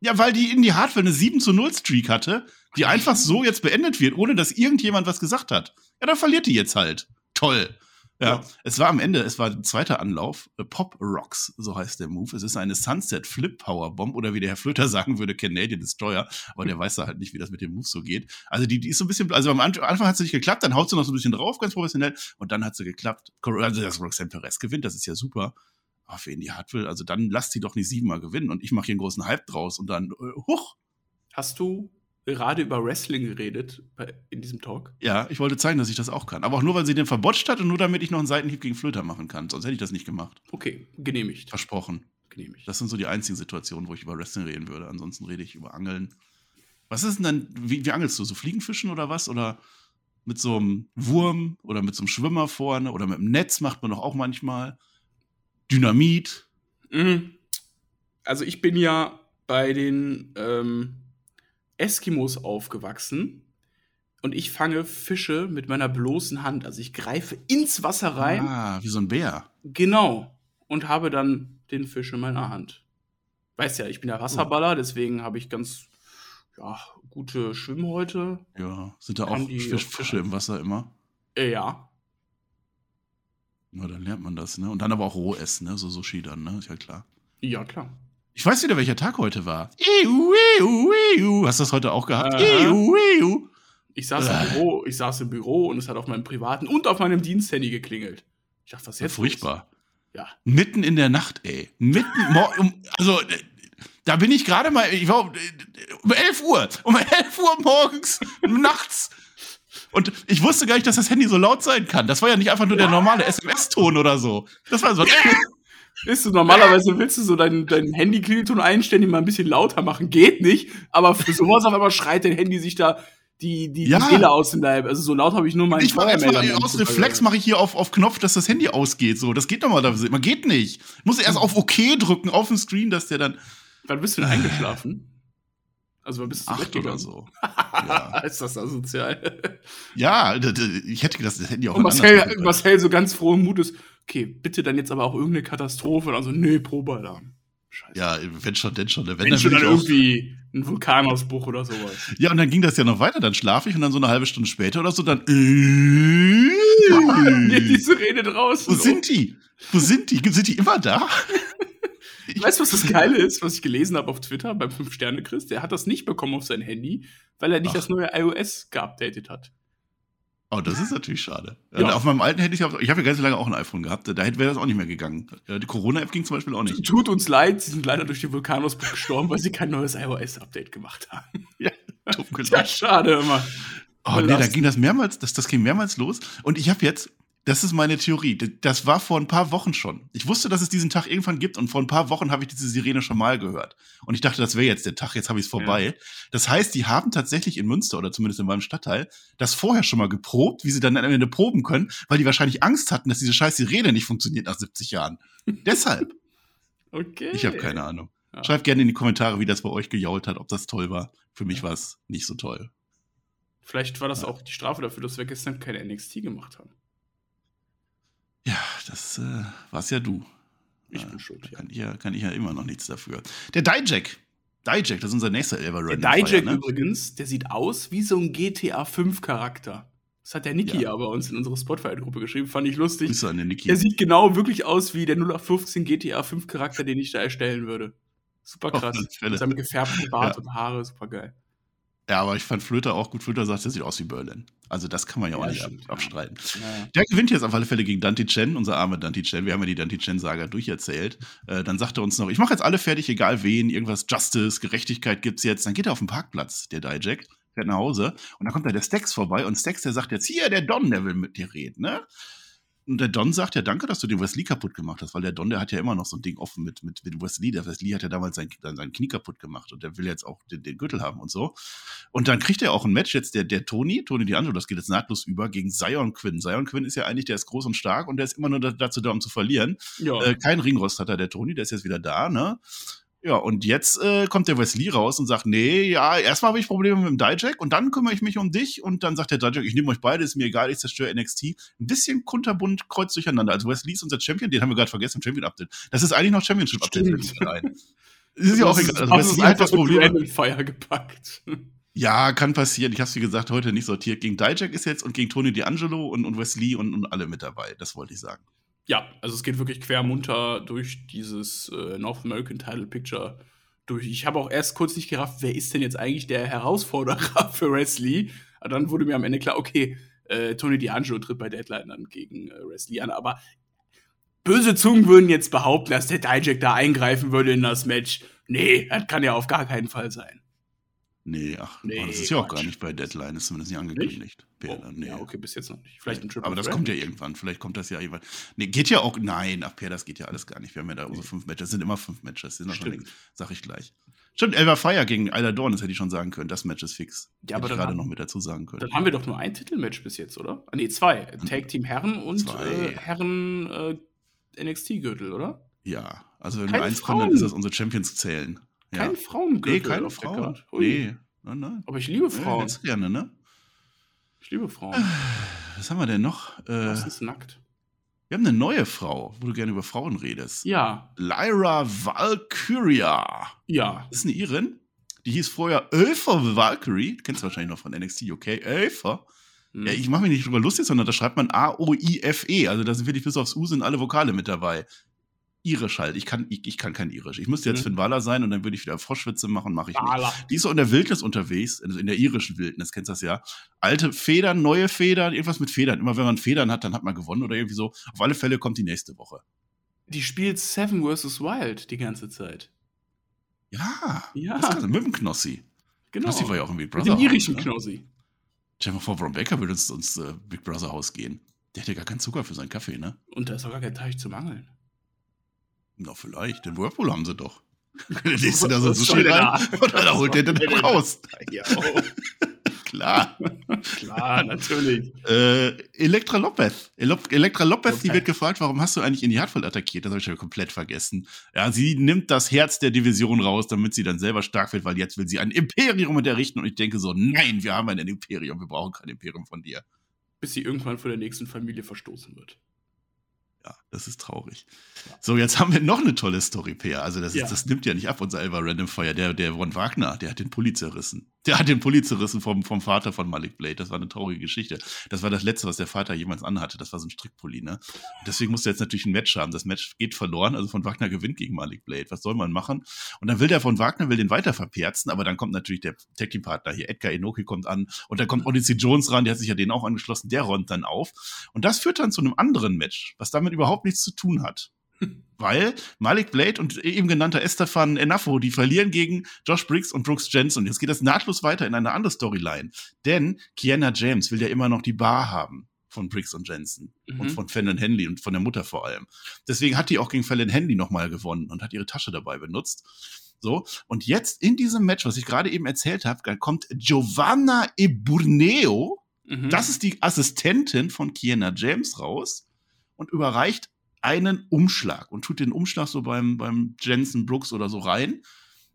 Ja, weil die Indy Hartwell eine 7 zu 0 Streak hatte, die einfach so jetzt beendet wird, ohne dass irgendjemand was gesagt hat. Ja, dann verliert die jetzt halt. Toll. Ja, Ja. es war am Ende, es war ein zweiter Anlauf. äh, Pop Rocks, so heißt der Move. Es ist eine Sunset Flip Power Bomb oder wie der Herr Flöter (laughs) sagen würde, Canadian Destroyer. Aber der weiß da halt nicht, wie das mit dem Move so geht. Also die, die ist so ein bisschen, also am Anfang hat sie nicht geklappt, dann haut sie noch so ein bisschen drauf, ganz professionell. Und dann hat sie geklappt. Also dass Roxanne Perez gewinnt, das ist ja super. Aber für Indy Hartwell, also dann lasst sie doch nicht siebenmal gewinnen und ich mache hier einen großen Hype draus und dann, äh, huch, Hast du gerade über Wrestling geredet bei, in diesem Talk? ja, ich wollte zeigen, dass ich das auch kann. Aber auch nur, weil sie den verbotscht hat und nur damit ich noch einen Seitenhieb gegen Flöter machen kann. Sonst hätte ich das nicht gemacht. Okay, genehmigt. Versprochen. Genehmigt. Das sind so die einzigen Situationen, wo ich über Wrestling reden würde. Ansonsten rede ich über Angeln. Was ist denn dann, wie, wie angelst du? So Fliegenfischen oder was? Oder mit so einem Wurm oder mit so einem Schwimmer vorne oder mit einem Netz macht man doch auch manchmal. Dynamit. Mhm. Also ich bin ja bei den ähm, Eskimos aufgewachsen und ich fange Fische mit meiner bloßen Hand. Also ich greife ins Wasser rein, Ah, wie so ein Bär. genau, und habe dann den Fisch in meiner Hand. Weißt ja, ich bin ja Wasserballer, deswegen habe ich ganz ja, gute Schwimmhäute. Ja, sind da Kann auch die Fische im Wasser immer? Äh, ja, Na, dann lernt man das, ne? Und dann aber auch roh essen, ne? So Sushi dann, ne? Ist ja klar. ja klar. Ich weiß wieder, welcher Tag heute war. Iu, iu, iu. Hast du das heute auch gehabt? Aha. Iu, iu. Ich saß im Büro, ich saß im Büro und es hat auf meinem privaten und auf meinem Diensthandy geklingelt. Ich dachte, was ist Ja, jetzt? furchtbar. Los? Ja. Mitten in der Nacht, ey. Mitten, um, also, äh, da bin ich gerade mal, ich war um, äh, um 11 Uhr, um 11 Uhr morgens, nachts. Und ich wusste gar nicht, dass das Handy so laut sein kann. Das war ja nicht einfach nur der normale SMS-Ton oder so. Das war so, Ist du normalerweise willst du so deinen dein Handy-Klingelton einstellen, die mal ein bisschen lauter machen, geht nicht. Aber für sowas auf einmal schreit dein Handy sich da die die, Ja. die Seele aus dem Leib. Also so laut habe ich nur meinen ich mache mal Feuermelder aus Reflex mache ich hier auf, auf Knopf, dass das Handy ausgeht. So, das geht normalerweise immer. Geht nicht. Ich muss erst auf OK drücken auf dem Screen, dass der dann Wann bist du denn eingeschlafen? Also wann bist du acht oder so. (laughs) Ja, Ist das asozial? ja ich hätte gedacht, das Handy auch Und Marcel. Marcel so ganz frohen Mutes, okay, bitte dann jetzt aber auch irgendeine Katastrophe. Also, nee, Probealarm. Scheiße. Ja, wenn schon, denn schon. Wenn, Wenn dann schon dann irgendwie ein Vulkanausbruch oder sowas. Ja, und dann ging das ja noch weiter. Dann schlafe ich und dann so eine halbe Stunde später oder so, dann. Geht (laughs) diese Rede draußen. Wo sind die? Wo sind die? Sind die immer da? (laughs) Weißt du, was das (laughs) Geile ist, was ich gelesen habe auf Twitter beim 5-Sterne-Chris? Der hat das nicht bekommen auf sein Handy, weil er nicht Ach. das neue iOS geupdatet hat. Oh, das ist natürlich schade. Ja. Ja. Auf meinem alten Handy, ich habe ich hab ja ganz lange auch ein iPhone gehabt, da wäre das auch nicht mehr gegangen. Ja, Die Corona-App ging zum Beispiel auch nicht. Tut uns leid, sie sind leider durch den Vulkanausbruch gestorben, weil sie kein neues iOS-Update gemacht haben. Dumm (laughs) Ja, gelaufen. schade immer. Oh nee, da ging das mehrmals, das, das ging mehrmals los. Und ich habe jetzt, Das ist meine Theorie. Das war vor ein paar Wochen schon. Ich wusste, dass es diesen Tag irgendwann gibt und vor ein paar Wochen habe ich diese Sirene schon mal gehört. Und ich dachte, das wäre jetzt der Tag, jetzt habe ich es vorbei. Ja. Das heißt, die haben tatsächlich in Münster oder zumindest in meinem Stadtteil das vorher schon mal geprobt, wie sie dann am Ende proben können, weil die wahrscheinlich Angst hatten, dass diese scheiß Sirene nicht funktioniert nach 70 Jahren. (laughs) Deshalb. Okay. Ich habe keine Ahnung. Ja. Schreibt gerne in die Kommentare, wie das bei euch gejault hat, ob das toll war. Für mich war es nicht so toll. Vielleicht war das ja. auch die Strafe dafür, dass wir gestern keine NXT gemacht haben. Ja, das äh, war's ja du. Ich äh, bin schuld. Kann, ich ja, kann ich ja immer noch nichts dafür. Der Dijak. Dijak, das ist unser nächster Ever Der Dijak ne? übrigens, der sieht aus wie so ein GTA 5 Charakter. Das hat der Niki ja. ja bei uns in unserer Spotify-Gruppe geschrieben, fand ich lustig. Grüße an den Niki. Der sieht genau wirklich aus wie der 0815 GTA 5 Charakter, den ich da erstellen würde. Super krass. Mit seinem gefärbten Bart ja. und Haare, super geil. Ja, aber ich fand Flöter auch gut. Flöter sagt, der sieht aus wie Berlin. Also das kann man ja, ja auch nicht stimmt, abstreiten. Ja. Der gewinnt jetzt auf alle Fälle gegen Dante Chen, unser armer Dante Chen. Wir haben ja die Dante Chen-Saga durcherzählt. Äh, dann sagt er uns noch, ich mache jetzt alle fertig, egal wen, irgendwas Justice, Gerechtigkeit gibt's jetzt. Dann geht er auf den Parkplatz, der Dijak, fährt nach Hause und dann kommt da der Stax vorbei und Stax, der sagt jetzt, hier, der Don, der will mit dir reden, ne? Und der Don sagt ja, danke, dass du den Wesley kaputt gemacht hast, weil der Don, der hat ja immer noch so ein Ding offen mit, mit, mit Wesley. Der Wesley hat ja damals sein, sein Knie kaputt gemacht und der will jetzt auch den, den Gürtel haben und so. Und dann kriegt er auch ein Match jetzt, der, der Tony, Tony D'Angelo, das geht jetzt nahtlos über, gegen Zion Quinn. Zion Quinn ist ja eigentlich, der ist groß und stark und der ist immer nur dazu da, um zu verlieren. Ja. Äh, kein Ringrost hat er, der Tony, der ist jetzt wieder da, ne? Ja, und jetzt äh, kommt der Wesley raus und sagt, nee, ja, erstmal habe ich Probleme mit dem Dijak und dann kümmere ich mich um dich. Und dann sagt der Dijak, ich nehme euch beide, ist mir egal, ich zerstöre NXT. Ein bisschen kunterbunt, kreuz durcheinander. Also Wesley ist unser Champion, den haben wir gerade vergessen, Champion-Update. Das ist eigentlich noch Championship-Update. Das ist ja auch egal. Also Wesley hat das Problem. Fire gepackt. Ja, kann passieren. Ich habe wie gesagt heute nicht sortiert. Gegen Dijak ist jetzt und gegen Tony D'Angelo und, und Wesley und, und alle mit dabei. Das wollte ich sagen. Ja, also es geht wirklich quer munter durch dieses äh, North American Title Picture durch. Ich habe auch erst kurz nicht gerafft, wer ist denn jetzt eigentlich der Herausforderer (laughs) für Wesley? Aber dann wurde mir am Ende klar, okay, äh, Tony D'Angelo tritt bei Deadline dann gegen äh, Wesley an. Aber böse Zungen würden jetzt behaupten, dass der Dijak da eingreifen würde in das Match. Nee, das kann ja auf gar keinen Fall sein. Nee, ach, nee, oh, das ist ja auch gar nicht bei Deadline, ist zumindest nicht angekündigt. Nicht? Oh, nee. Ja, okay, bis jetzt noch nicht. Vielleicht ein Triple Aber das kommt ja irgendwann, vielleicht kommt das ja irgendwann. Nee, geht ja auch, nein, ach, Per, das geht ja alles gar nicht. Wir haben ja da unsere fünf Matches, das sind immer fünf Matches, das sind sag ich gleich. Stimmt, Elva Fire gegen Ayla Dawn, das hätte ich schon sagen können, das Match ist fix. Ja, aber dann gerade noch mit dazu sagen können. Dann haben wir doch nur ein Titelmatch bis jetzt, oder? Ah, nee, zwei. Tag Team Herren und äh, Herren äh, NXT-Gürtel, oder? Ja, also wenn Keine wir eins Frauen. können, dann ist das unsere Champions zählen. Kein ja. Frauengürtel. Nee, keine Frauen. Nee, Nein, nein. Aber ich liebe Frauen. Ja, ganz gerne, ne? Ich liebe Frauen. Was haben wir denn noch? Äh, das ist nackt. Wir haben eine neue Frau, wo du gerne über Frauen redest. Ja. Lyra Valkyria. Ja. Das ist eine Irin. Die hieß vorher Ölfer Valkyrie. Kennst du wahrscheinlich noch von NXT, okay? Ölfer. Hm. Ja, ich mache mich nicht drüber lustig, sondern da schreibt man A-O-I-F-E. Also da sind wirklich bis aufs U sind alle Vokale mit dabei. Irisch halt. Ich kann, ich, ich kann kein Irisch. Ich müsste jetzt mhm. Finn Waller sein und dann würde ich wieder Froschwitze machen, mache ich nicht. Die ist so in der Wildnis unterwegs, also in der irischen Wildnis, kennst du das ja. Alte Federn, neue Federn, irgendwas mit Federn. Immer wenn man Federn hat, dann hat man gewonnen oder irgendwie so. Auf alle Fälle kommt die nächste Woche. Die spielt Seven vs. Wild die ganze Zeit. Ja, ja. Das kann, mit dem Knossi. Genau. Knossi war ja auch im Big Brother. Mit dem irischen Haus, ne? Knossi. Stell dir mal vor, Bron Baker würde uns ins äh, Big Brother Haus gehen. Der hätte gar keinen Zucker für seinen Kaffee, ne? Und da ist auch gar kein Teich zum Angeln. Na, vielleicht. Den Whirlpool haben sie doch. (laughs) Der legst du (laughs) da so Sushi rein (laughs) und dann holt der den raus. Ja, oh. Klar. Klar, natürlich. Äh, Elektra Lopez. Elektra Lopez, okay. die wird gefragt, warum hast du eigentlich in die Hardfall attackiert? Das habe ich ja komplett vergessen. Ja, sie nimmt das Herz der Division raus, damit sie dann selber stark wird, weil jetzt will sie ein Imperium mit errichten. Und ich denke so, nein, wir haben ein Imperium, wir brauchen kein Imperium von dir. Bis sie irgendwann von der nächsten Familie verstoßen wird. Ja, das ist traurig. So, jetzt haben wir noch eine tolle Story, Peer. Also, das, ist, ja. das nimmt ja nicht ab, unser Elva Random Fire. Der, der Ron Wagner, der hat den Pulli zerrissen. Der hat den Pulli zerrissen vom, vom Vater von Malik Blade. Das war eine traurige Geschichte. Das war das Letzte, was der Vater jemals anhatte. Das war so ein Strickpulli, ne? Und deswegen musste er jetzt natürlich ein Match haben. Das Match geht verloren. Also, von Wagner gewinnt gegen Malik Blade. Was soll man machen? Und dann will der von Wagner, will den weiter verperzen. Aber dann kommt natürlich der Tag Team Partner hier. Edgar Enoki kommt an. Und dann kommt Odyssey Jones ran. Der hat sich ja den auch angeschlossen. Der räumt dann auf. Und das führt dann zu einem anderen Match, was damit überhaupt nichts zu tun hat. Weil Malik Blade und eben genannter Estefan Enafo, die verlieren gegen Josh Briggs und Brooks Jensen. Jetzt geht das nahtlos weiter in eine andere Storyline. Denn Kiana James will ja immer noch die Bar haben von Briggs und Jensen Mhm. und von Fallon Henley und von der Mutter vor allem. Deswegen hat die auch gegen Fallon Henley nochmal gewonnen und hat ihre Tasche dabei benutzt. So, und jetzt in diesem Match, was ich gerade eben erzählt habe, kommt Giovanna Eburneo, Mhm. das ist die Assistentin von Kiana James raus und überreicht einen Umschlag und tut den Umschlag so beim, beim Jensen Brooks oder so rein.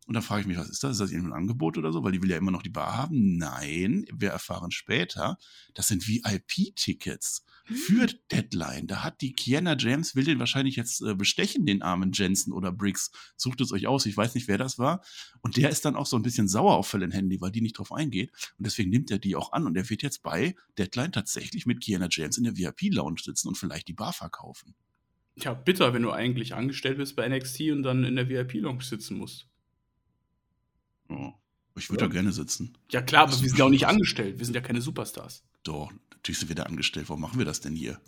Und dann frage ich mich, was ist das? Ist das irgendein Angebot oder so? Weil die will ja immer noch die Bar haben. Nein, wir erfahren später, das sind VIP-Tickets für Deadline. Da hat die Kiana James, will den wahrscheinlich jetzt äh, bestechen, den armen Jensen oder Briggs. Sucht es euch aus, ich weiß nicht, wer das war. Und der ist dann auch so ein bisschen sauer auf Fallon Handy, weil die nicht drauf eingeht. Und deswegen nimmt er die auch an. Und er wird jetzt bei Deadline tatsächlich mit Kiana James in der VIP-Lounge sitzen und vielleicht die Bar verkaufen. Ja, bitter, wenn du eigentlich angestellt bist bei NXT und dann in der VIP-Lounge sitzen musst. Ja. Ich würde Ja. da gerne sitzen. Ja, klar, aber wir sind ja auch nicht angestellt. Wir sind ja keine Superstars. Doch, natürlich sind wir da angestellt. Warum machen wir das denn hier?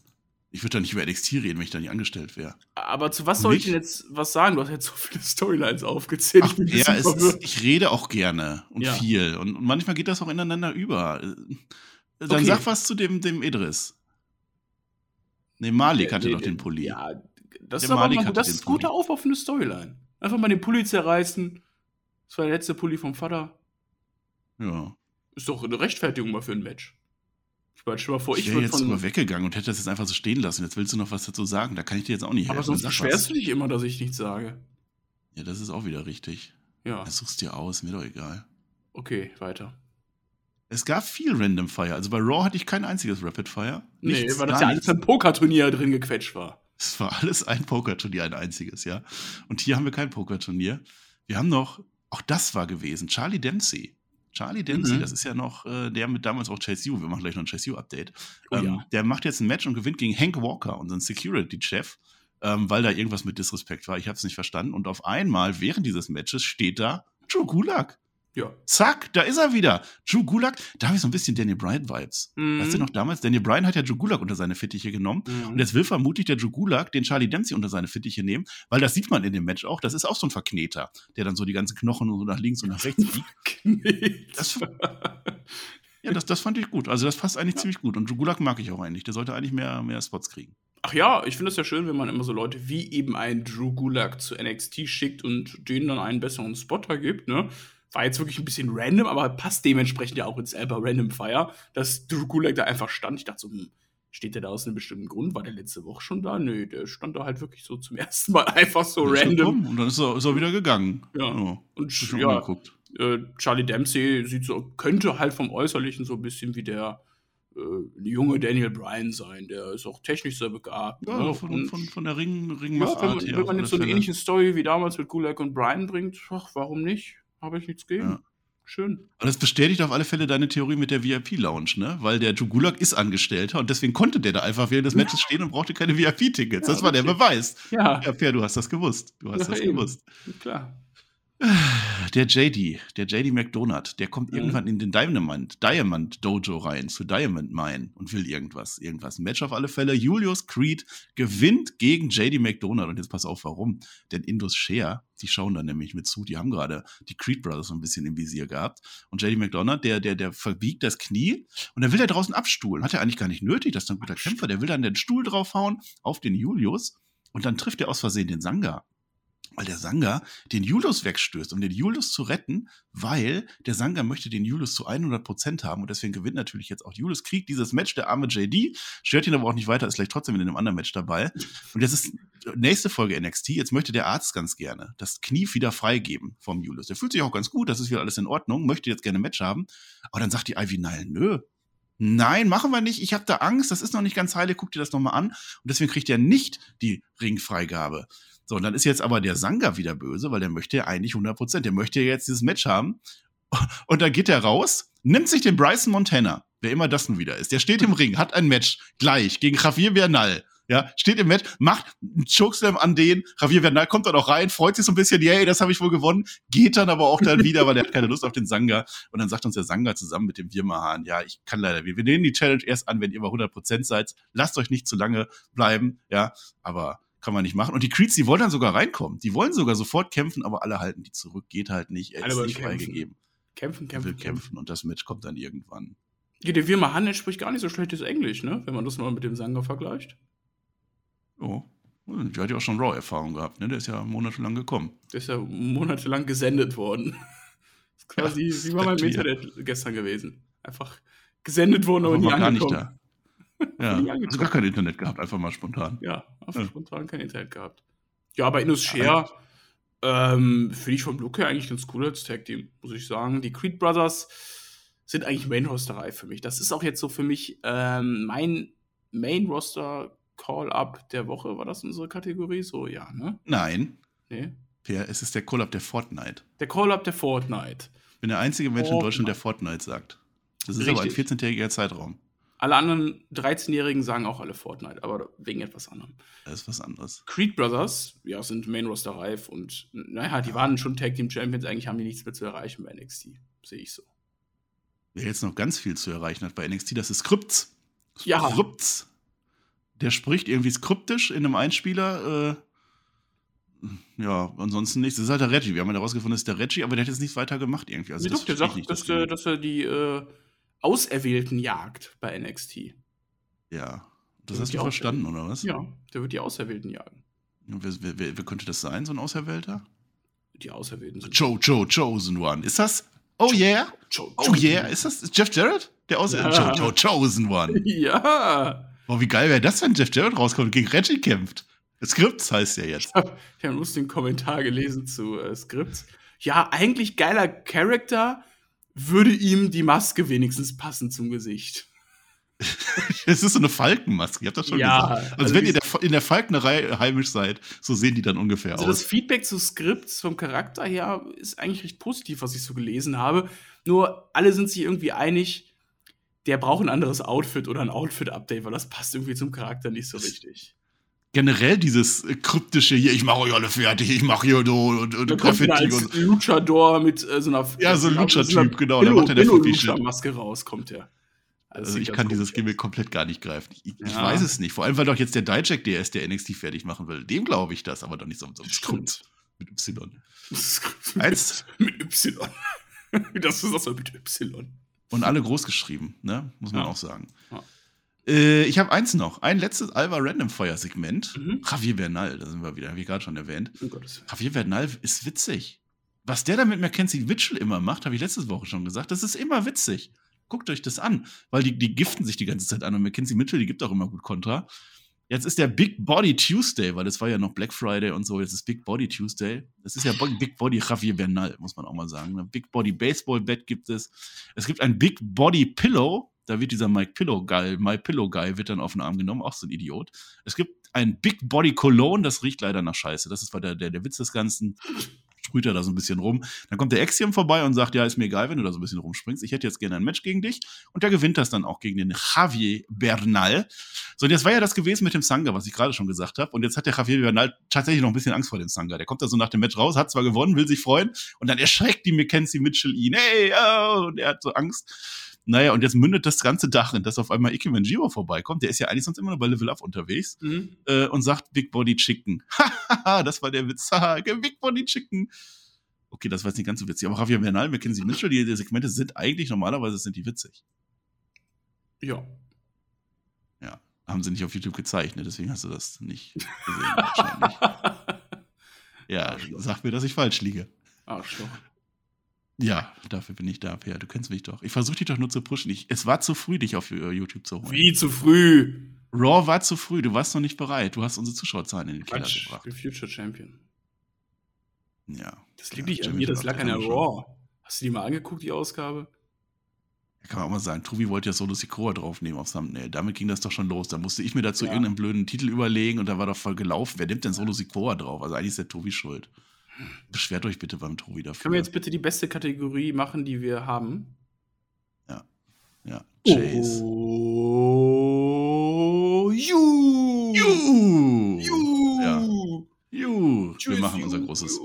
Ich würde da nicht über NXT reden, wenn ich da nicht angestellt wäre. Aber zu was soll ich denn jetzt was sagen? Du hast jetzt so viele Storylines aufgezählt. Ach, ein ja, ist, ich rede auch gerne und Ja. viel. Und, und manchmal geht das auch ineinander über. Äh, Dann Okay. sag was zu dem, dem Idris. Nee, Malik Der- hatte der- doch den Pulli. Ja, das Der ist aber Malik mal, das ist guter. Aufbau für eine Storyline. Einfach mal den Pulli zerreißen. Das war der letzte Pulli vom Vater. ja. Ist doch eine Rechtfertigung mal für ein Match. Ich meine, stell mal vor, Ich ich, wäre jetzt von. sogar weggegegangen und hätte das jetzt einfach so stehen lassen. Jetzt willst du noch was dazu sagen. Da kann ich dir jetzt auch nicht aber helfen. sonst Sag beschwerst du dich immer, dass ich nichts sage. Ja, das ist auch wieder richtig. Ja, Ja, such's dir aus, mir doch egal. okay, weiter. Es gab viel Random Fire. Also bei Raw hatte ich kein einziges Rapid Fire. Nee, Nichts, weil das ja alles ein Pokerturnier drin gequetscht war. Es war alles ein Pokerturnier, ein einziges, ja. Und hier haben wir kein Pokerturnier. Wir haben noch, auch das war gewesen, Charlie Dempsey. Charlie Dempsey, Mhm. das ist ja noch äh, der mit damals auch Chase U. Wir machen gleich noch ein Chase U-Update. Oh ähm, ja. Der macht jetzt ein Match und gewinnt gegen Hank Walker, unseren Security-Chef, ähm, weil da irgendwas mit Disrespect war. Ich habe es nicht verstanden. Und auf einmal während dieses Matches steht da Drew Gulak. Ja. Zack, da ist er wieder. Drew Gulak, da habe ich so ein bisschen Daniel Bryan-Vibes. Mhm. Weißt du noch damals? Daniel Bryan hat ja Drew Gulak unter seine Fittiche genommen. Mhm. Und jetzt will vermutlich der Drew Gulak den Charlie Dempsey unter seine Fittiche nehmen, weil das sieht man in dem Match auch. Das ist auch so ein Verkneter, der dann so die ganzen Knochen so nach links und nach rechts biegt. Das, ja, das, das fand ich gut. Also das passt eigentlich ziemlich gut. Und Drew Gulak mag ich auch eigentlich. Der sollte eigentlich mehr, mehr Spots kriegen. Ach ja, ich finde es ja schön, wenn man immer so Leute wie eben einen Drew Gulak zu NXT schickt und denen dann einen besseren Spotter gibt, ne? War jetzt wirklich ein bisschen random, aber passt dementsprechend ja auch ins selber Random Fire, dass Drew Gulak da einfach stand. Ich dachte so, hm, steht der da aus einem bestimmten Grund? War der letzte Woche schon da? Nö, der stand da halt wirklich so zum (laughs) ersten Mal einfach so er random. Und dann ist er, ist er wieder gegangen. Ja. Ja. Und ja, umgeguckt. äh, Charlie Dempsey sieht so, könnte halt vom Äußerlichen so ein bisschen wie der äh, junge Daniel Bryan sein. Der ist auch technisch sehr begabt. Ja, ne? von, Und- von, von der Ring, Ja, Ringmachart wenn man, wenn man jetzt so eine ähnliche Story wie damals mit Gulak und Brian bringt, ach, warum nicht? Habe ich nichts gegen. Ja. Schön. Aber das bestätigt auf alle Fälle deine Theorie mit der VIP-Lounge, ne? Weil der Drew Gulak ist Angestellter und deswegen konnte der da einfach während des Matches stehen und brauchte keine VIP-Tickets. Ja, das war der richtig. Beweis. Ja, Ja, Per, du hast das gewusst. Du hast Ja, das eben. gewusst. klar. Der JD, der JD McDonald, der kommt Mhm. irgendwann in den Diamond, Diamond Dojo rein, zu Diamond Mine und will irgendwas, irgendwas. Ein Match auf alle Fälle. Julius Creed gewinnt gegen JD McDonald. Und jetzt pass auf, warum. Denn Indus Share, die schauen da nämlich mit zu, die haben gerade die Creed Brothers so ein bisschen im Visier gehabt. Und JD McDonald, der, der, der verbiegt das Knie und dann will er draußen abstuhlen. Hat er eigentlich gar nicht nötig, das ist ein guter Kämpfer. Der will dann den Stuhl draufhauen auf den Julius und dann trifft er aus Versehen den Sanga weil der Sanga den Julius wegstößt, um den Julius zu retten, weil der Sanga möchte den Julius zu 100% haben und deswegen gewinnt natürlich jetzt auch Julius, kriegt dieses Match, der arme JD, stört ihn aber auch nicht weiter, ist vielleicht trotzdem in einem anderen Match dabei. Und jetzt ist nächste Folge NXT, jetzt möchte der Arzt ganz gerne das Knie wieder freigeben vom Julius. Der fühlt sich auch ganz gut, das ist wieder alles in Ordnung, möchte jetzt gerne ein Match haben, aber dann sagt die Ivy Nile, nö, Nein, machen wir nicht. Ich habe da Angst. Das ist noch nicht ganz heilig. Guck dir das nochmal an. Und deswegen kriegt er nicht die Ringfreigabe. So, und dann ist jetzt aber der Sanga wieder böse, weil der möchte ja eigentlich 100%. Der möchte ja jetzt dieses Match haben. Und dann geht er raus, nimmt sich den Bryson Montana, wer immer das nun wieder ist. Der steht im Ring, hat ein Match gleich gegen Javier Bernal. Ja, steht im Match, macht einen Chokeslam an den. Javier Bernal kommt dann auch rein, freut sich so ein bisschen, yay, das habe ich wohl gewonnen. Geht dann aber auch dann (laughs) wieder, weil er hat keine Lust auf den Sanga. Und dann sagt uns der Sanga zusammen mit dem Wirmahan, ja, ich kann leider, wir, wir nehmen die Challenge erst an, wenn ihr bei 100% seid. Lasst euch nicht zu lange bleiben, ja, aber kann man nicht machen. Und die Creeds, die wollen dann sogar reinkommen. Die wollen sogar sofort kämpfen, aber alle halten die zurück. Geht halt nicht. Er Alle ist nicht kämpfen. freigegeben. Kämpfen, Er will kämpfen, kämpfen. kämpfen und das Match kommt dann irgendwann. Ja, der Wirma Hannet spricht gar nicht so schlechtes Englisch, ne? Wenn man das mal mit dem Sanger vergleicht. Oh. Der hat ja auch schon Raw-Erfahrung gehabt, ne? Der ist ja monatelang gekommen. Der ist ja monatelang gesendet worden. (laughs) Das ist quasi, Ja, wie war mein das ist Internet gestern gewesen. Einfach gesendet worden, aber nie gar nicht angekommen. da. (laughs) Ja, also gar kein Internet gehabt, einfach mal spontan. Ja, Ja. spontan kein Internet gehabt. Ja, aber Inus Share ähm, finde ich vom Look her eigentlich ganz cool als Tag Team, muss ich sagen. Die Creed Brothers sind eigentlich Main Rosterei für mich. Das ist auch jetzt so für mich ähm, mein Main Roster Call-Up der Woche. War das unsere Kategorie? So, ja, ne? Nein, Nee. Per, es ist der Call-Up der Fortnite. Der Call-Up der Fortnite. Ich bin der einzige Mensch in Fortnite. Deutschland, der Fortnite sagt. Das ist aber ein Richtig. 14-tägiger Zeitraum. Alle anderen 13-Jährigen sagen auch alle Fortnite, aber wegen etwas anderem. Das ist was anderes. Creed Brothers, ja, sind Main Roster reif und naja, die waren schon Tag Team Champions, eigentlich haben die nichts mehr zu erreichen bei NXT. Sehe ich so. Wer jetzt noch ganz viel zu erreichen hat bei NXT, das ist Skripts. Ja. Skripts. Der spricht irgendwie skriptisch in einem Einspieler. Äh, ja, ansonsten nichts. Das ist halt der Reggie. Wir haben ja herausgefunden, das ist der Reggie, aber der hat jetzt nichts weiter gemacht irgendwie. Also Nee, doch, der sagt, nicht, dass, das der, dass er die äh, Auserwählten jagt bei NXT. Ja. Das hast du verstanden, oder was? Ja, der wird die Auserwählten jagen. Wer, wer, wer, wer könnte das sein, so ein Auserwählter? Die Auserwählten sind. Joe, Joe, Chosen One. Ist das? Oh yeah? Joe, Oh yeah? Ist das Jeff Jarrett? Der Auserwählte? (laughs) Ja. Joe, Joe, Chosen One. Ja! Boah, wie geil wäre das, wenn Jeff Jarrett rauskommt und gegen Reggie kämpft? Skripts heißt ja jetzt. Ich habe hab einen lustigen Kommentar gelesen zu äh, Skripts. Ja, eigentlich geiler Charakter, würde ihm die Maske wenigstens passen zum Gesicht. (laughs) Es ist so eine Falkenmaske, ich hab das schon Ja, gesagt. Also, also wenn ihr der, in der Falknerei heimisch seid, so sehen die dann ungefähr Also das aus. Feedback zu Skripts vom Charakter her ist eigentlich recht positiv, was ich so gelesen habe. Nur alle sind sich irgendwie einig, der braucht ein anderes Outfit oder ein Outfit-Update, weil das passt irgendwie zum Charakter nicht so richtig. Generell dieses äh, kryptische hier, ich mache euch alle fertig, ich mache hier so und, und Da kommt wieder Graffiti und. Luchador mit äh, so einer Ja, so ein Lucha-Typ, genau, da macht er der. Billo-Lucha-Maske raus, kommt der. Also ich kann dieses Gimmick komplett gar nicht greifen. Ich, ich Ja. weiß es nicht. Vor allem, weil doch jetzt der Dijak der ist, der NXT fertig machen will. Dem glaube ich das, aber doch nicht so, so. Skript mit Y. Eins mit Y. das ist (laughs) (laughs) so mit Y. und alle groß geschrieben, ne? Muss man Ja. auch sagen. Ja. Äh, ich habe eins noch. Ein letztes Alva Random Fire Segment. Mhm. Javier Bernal, da sind wir wieder, habe ich gerade schon erwähnt. Willen. Javier Bernal ist witzig. Was der da mit Mackenzie Mitchell immer macht, habe ich letzte Woche schon gesagt, das ist immer witzig. Guckt euch das an, weil die, die giften sich die ganze Zeit an und Mackenzie Mitchell, die gibt auch immer gut Kontra. Jetzt ist der Big Body Tuesday, weil das war ja noch Black Friday und so, jetzt ist Big Body Tuesday. Das ist ja Big Body Javier Bernal, muss man auch mal sagen. Ein Big Body Baseball Bat gibt es. Es gibt ein Big Body Pillow, da wird dieser Mike Pillow Guy, My Pillow Guy wird dann auf den Arm genommen, auch so ein Idiot. Es gibt ein Big Body Cologne, das riecht leider nach Scheiße. Das ist der, der, der Witz des Ganzen. Sprüht er da so ein bisschen rum. Dann kommt der Axiom vorbei und sagt, ja, ist mir egal, wenn du da so ein bisschen rumspringst. Ich hätte jetzt gerne ein Match gegen dich. Und der gewinnt das dann auch gegen den Javier Bernal. So, und jetzt war ja das gewesen mit dem Sanga, was ich gerade schon gesagt habe. Und jetzt hat der Javier Bernal tatsächlich noch ein bisschen Angst vor dem Sanga. Der kommt da so nach dem Match raus, hat zwar gewonnen, will sich freuen. Und dann erschreckt die Mackenzie Mitchell ihn. Hey, oh, und er hat so Angst. Naja, und jetzt mündet das ganze Darin, dass auf einmal Ike Manjiro vorbeikommt. Der ist ja eigentlich sonst immer nur bei Level Up unterwegs Mhm. äh, und sagt Big Body Chicken. (laughs) Hahaha, das war der Witz. Big Body Chicken. Okay, das war jetzt nicht ganz so witzig. Aber Javier Bernal, Mackenzie Mitchell, die, die Segmente sind eigentlich normalerweise sind die witzig. Ja. Ja, haben sie nicht auf YouTube gezeigt, ne? deswegen hast du das nicht gesehen wahrscheinlich. (laughs) Ja, sag mir, dass ich falsch liege. Arschloch. Ja, dafür bin ich da, Per. Du kennst mich doch. Ich versuche dich doch nur zu pushen. Ich, es war zu früh, dich auf äh, YouTube zu holen. Wie zu früh. Raw war zu früh. Du warst noch nicht bereit. Du hast unsere Zuschauerzahlen in den Keller Quatsch. Ich gebracht. bin Future Champion. Ja. Das liegt Ja, nicht an mir, das lag an der Raw. Hast du die mal angeguckt, die Ausgabe? Kann man auch mal sagen, Trubi wollte ja Solo Sikoa draufnehmen auf Thumbnail. Damit ging das doch schon los. Da musste ich mir dazu Ja. irgendeinen blöden Titel überlegen und da war doch voll gelaufen. Wer nimmt denn Solo Sikoa drauf? Also eigentlich ist der Tobi schuld. Beschwert euch bitte beim Tobi dafür. Können wir jetzt bitte die beste Kategorie machen, die wir haben? ja. Chase. Oh, you. Juhu! You. Ja. Juhu! Wir machen unser you. großes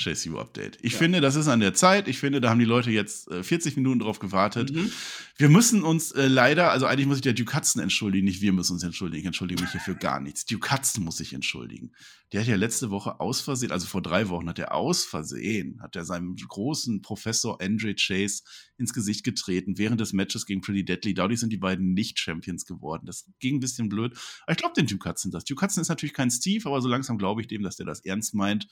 Chase U Update. Ich Ja. finde, das ist an der Zeit. Ich finde, da haben die Leute jetzt äh, 40 Minuten drauf gewartet. Mhm. Wir müssen uns äh, leider, also eigentlich muss ich der Duke Hudson entschuldigen, nicht wir müssen uns entschuldigen. Ich entschuldige mich hier für gar nichts. Duke Hudson muss sich entschuldigen. Der hat ja letzte Woche aus Versehen, also vor drei Wochen hat er aus Versehen, hat er seinem großen Professor Andre Chase ins Gesicht getreten während des Matches gegen Pretty Deadly. Dadurch sind die beiden nicht Champions geworden. Das ging ein bisschen blöd. Aber ich glaube den Duke Hudson das. Duke Hudson ist natürlich kein Steve, aber so langsam glaube ich dem, dass der das ernst meint.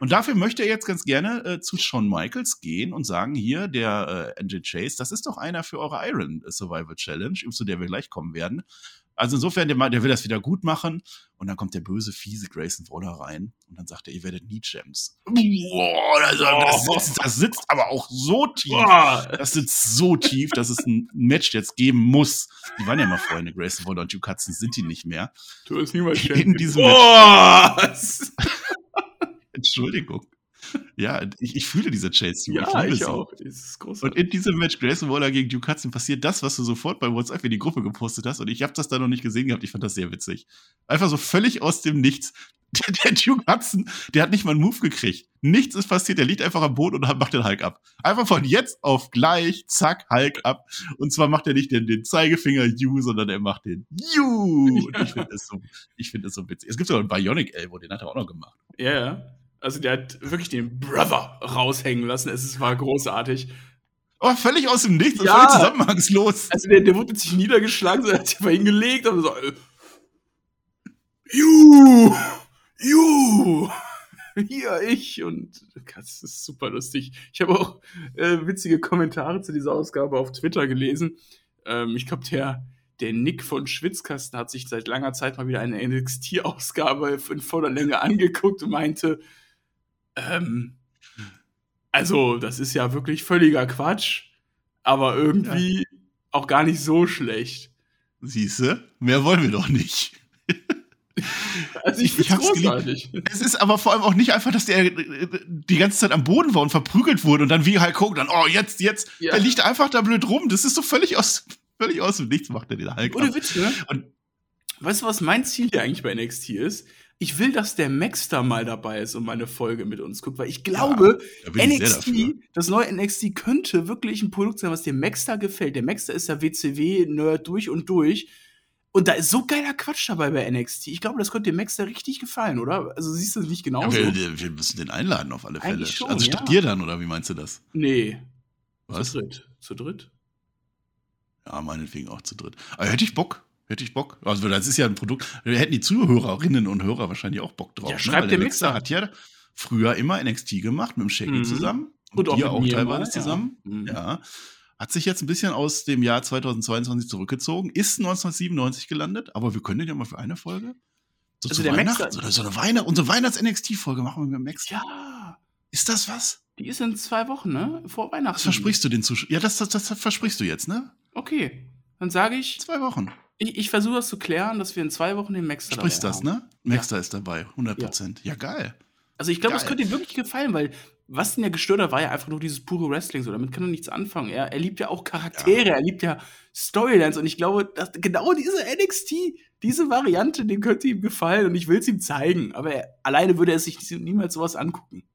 Und dafür möchte er jetzt ganz gerne äh, zu Shawn Michaels gehen und sagen, hier, der äh, NJ Chase, das ist doch einer für eure Iron Survival Challenge, zu der wir gleich kommen werden. Also insofern, der, der will das wieder gut machen. Und dann kommt der böse, fiese Grayson Waller rein und dann sagt er, ihr werdet nie Champs. Boah, also, das, sitzt, das sitzt aber auch so tief. Boah. Das sitzt so tief, dass es ein Match jetzt geben muss. Die waren ja mal Freunde, Grayson Waller und Duke Hudson sind die nicht mehr. Du bist niemals In Champion. diesem Boah. (laughs) Entschuldigung. Ja, ich, ich fühle diese Chase. Ja, liebe ich sie. auch. Das Und in diesem Match Grayson Waller gegen Duke Hudson passiert das, was du sofort bei WhatsApp in die Gruppe gepostet hast. Und ich habe das da noch nicht gesehen gehabt. Ich fand das sehr witzig. Einfach so völlig aus dem Nichts. (laughs) Der, der Duke Hudson, der hat nicht mal einen Move gekriegt. Nichts ist passiert. Der liegt einfach am Boden und macht den Hulk ab. Einfach von jetzt auf gleich, zack, Hulk ab. Und zwar macht er nicht den, den Zeigefinger You, sondern er macht den You. Und ich (laughs) finde es so, ich finde es so witzig. Es gibt sogar einen Bionic Elbow, den hat er auch noch gemacht. Ja, ja. Also der hat wirklich den Brother raushängen lassen. Es war großartig. Aber völlig aus dem Nichts und Ja. völlig zusammenhangslos. Also der, der wurde sich niedergeschlagen, so er hat sich einfach hingelegt und so. äh, Ju! Ju! Hier, ich. Und das ist super lustig. Ich habe auch äh, witzige Kommentare zu dieser Ausgabe auf Twitter gelesen. Ähm, ich glaube, der, der Nick von Schwitzkasten hat sich seit langer Zeit mal wieder eine NXT-Ausgabe in voller Länge angeguckt und meinte, ähm, also, das ist ja wirklich völliger Quatsch, aber irgendwie auch gar nicht so schlecht. Siehste, mehr wollen wir doch nicht. (laughs) Also ich, Ich- hab's geliebt. Es ist aber vor allem auch nicht einfach, dass der äh, die ganze Zeit am Boden war und verprügelt wurde und dann wie Hulk Hogan dann, oh, jetzt, jetzt. Ja. Der liegt einfach da blöd rum. Das ist so völlig aus, völlig aus dem Nichts macht er den Hulk. Ohne. Witz, ne? Und- weißt du, was mein Ziel hier eigentlich bei NXT ist? Ich will, dass der Max da mal dabei ist und meine Folge mit uns guckt, weil ich glaube, Da bin ich. NXT, das neue NXT könnte wirklich ein Produkt sein, was dem Max da gefällt. Der Max, der ist ja WCW-Nerd durch und durch. Und da ist so geiler Quatsch dabei bei NXT. Ich glaube, das könnte dem Max da richtig gefallen, oder? Also siehst du das nicht Ja, genauso? wir, wir müssen den einladen auf alle Fälle. Schon, also statt ja. dir dann, oder wie meinst du das? nee. Was? Zu dritt. Zu dritt? Ja, meinetwegen auch zu dritt. Aber hätte ich Bock. Hätte ich Bock. Also, das ist ja ein Produkt. Da hätten die Zuhörerinnen und Hörer wahrscheinlich auch Bock drauf. Ja, ne? schreibt Weil der Mixer hat ja früher immer NXT gemacht mit dem Shaggy Mhm. zusammen. Und auch dir mit auch mir teilweise mal, ja. zusammen. Mhm. Ja. Hat sich jetzt ein bisschen aus dem Jahr 2022 zurückgezogen, ist 1997 gelandet, aber wir können den ja mal für eine Folge. So Also zu der Weihnachten, so, so eine Weihnacht, unsere Weihnachts-NXT-Folge machen wir mit Max. Ja. Ist das was? Die ist in zwei Wochen, ne? Vor Weihnachten. Was versprichst du den Zuschauern? Ja, das, das, das versprichst du jetzt, ne? Okay. Dann sage ich, Zwei Wochen. Ich, ich versuche das zu klären, dass wir in zwei Wochen den Max dabei Sprichst das, haben. ne? Maxter ist dabei, 100 Prozent. Ja. geil. Also ich glaube, das Geil. könnte ihm wirklich gefallen, weil was ihn ja gestört hat, war ja einfach nur dieses pure Wrestling. So, damit kann er nichts anfangen. Er, er liebt ja auch Charaktere, er liebt ja Storylines und ich glaube, dass genau diese NXT, diese Variante, dem könnte ihm gefallen und ich will es ihm zeigen. Aber er, alleine würde er sich niemals sowas angucken.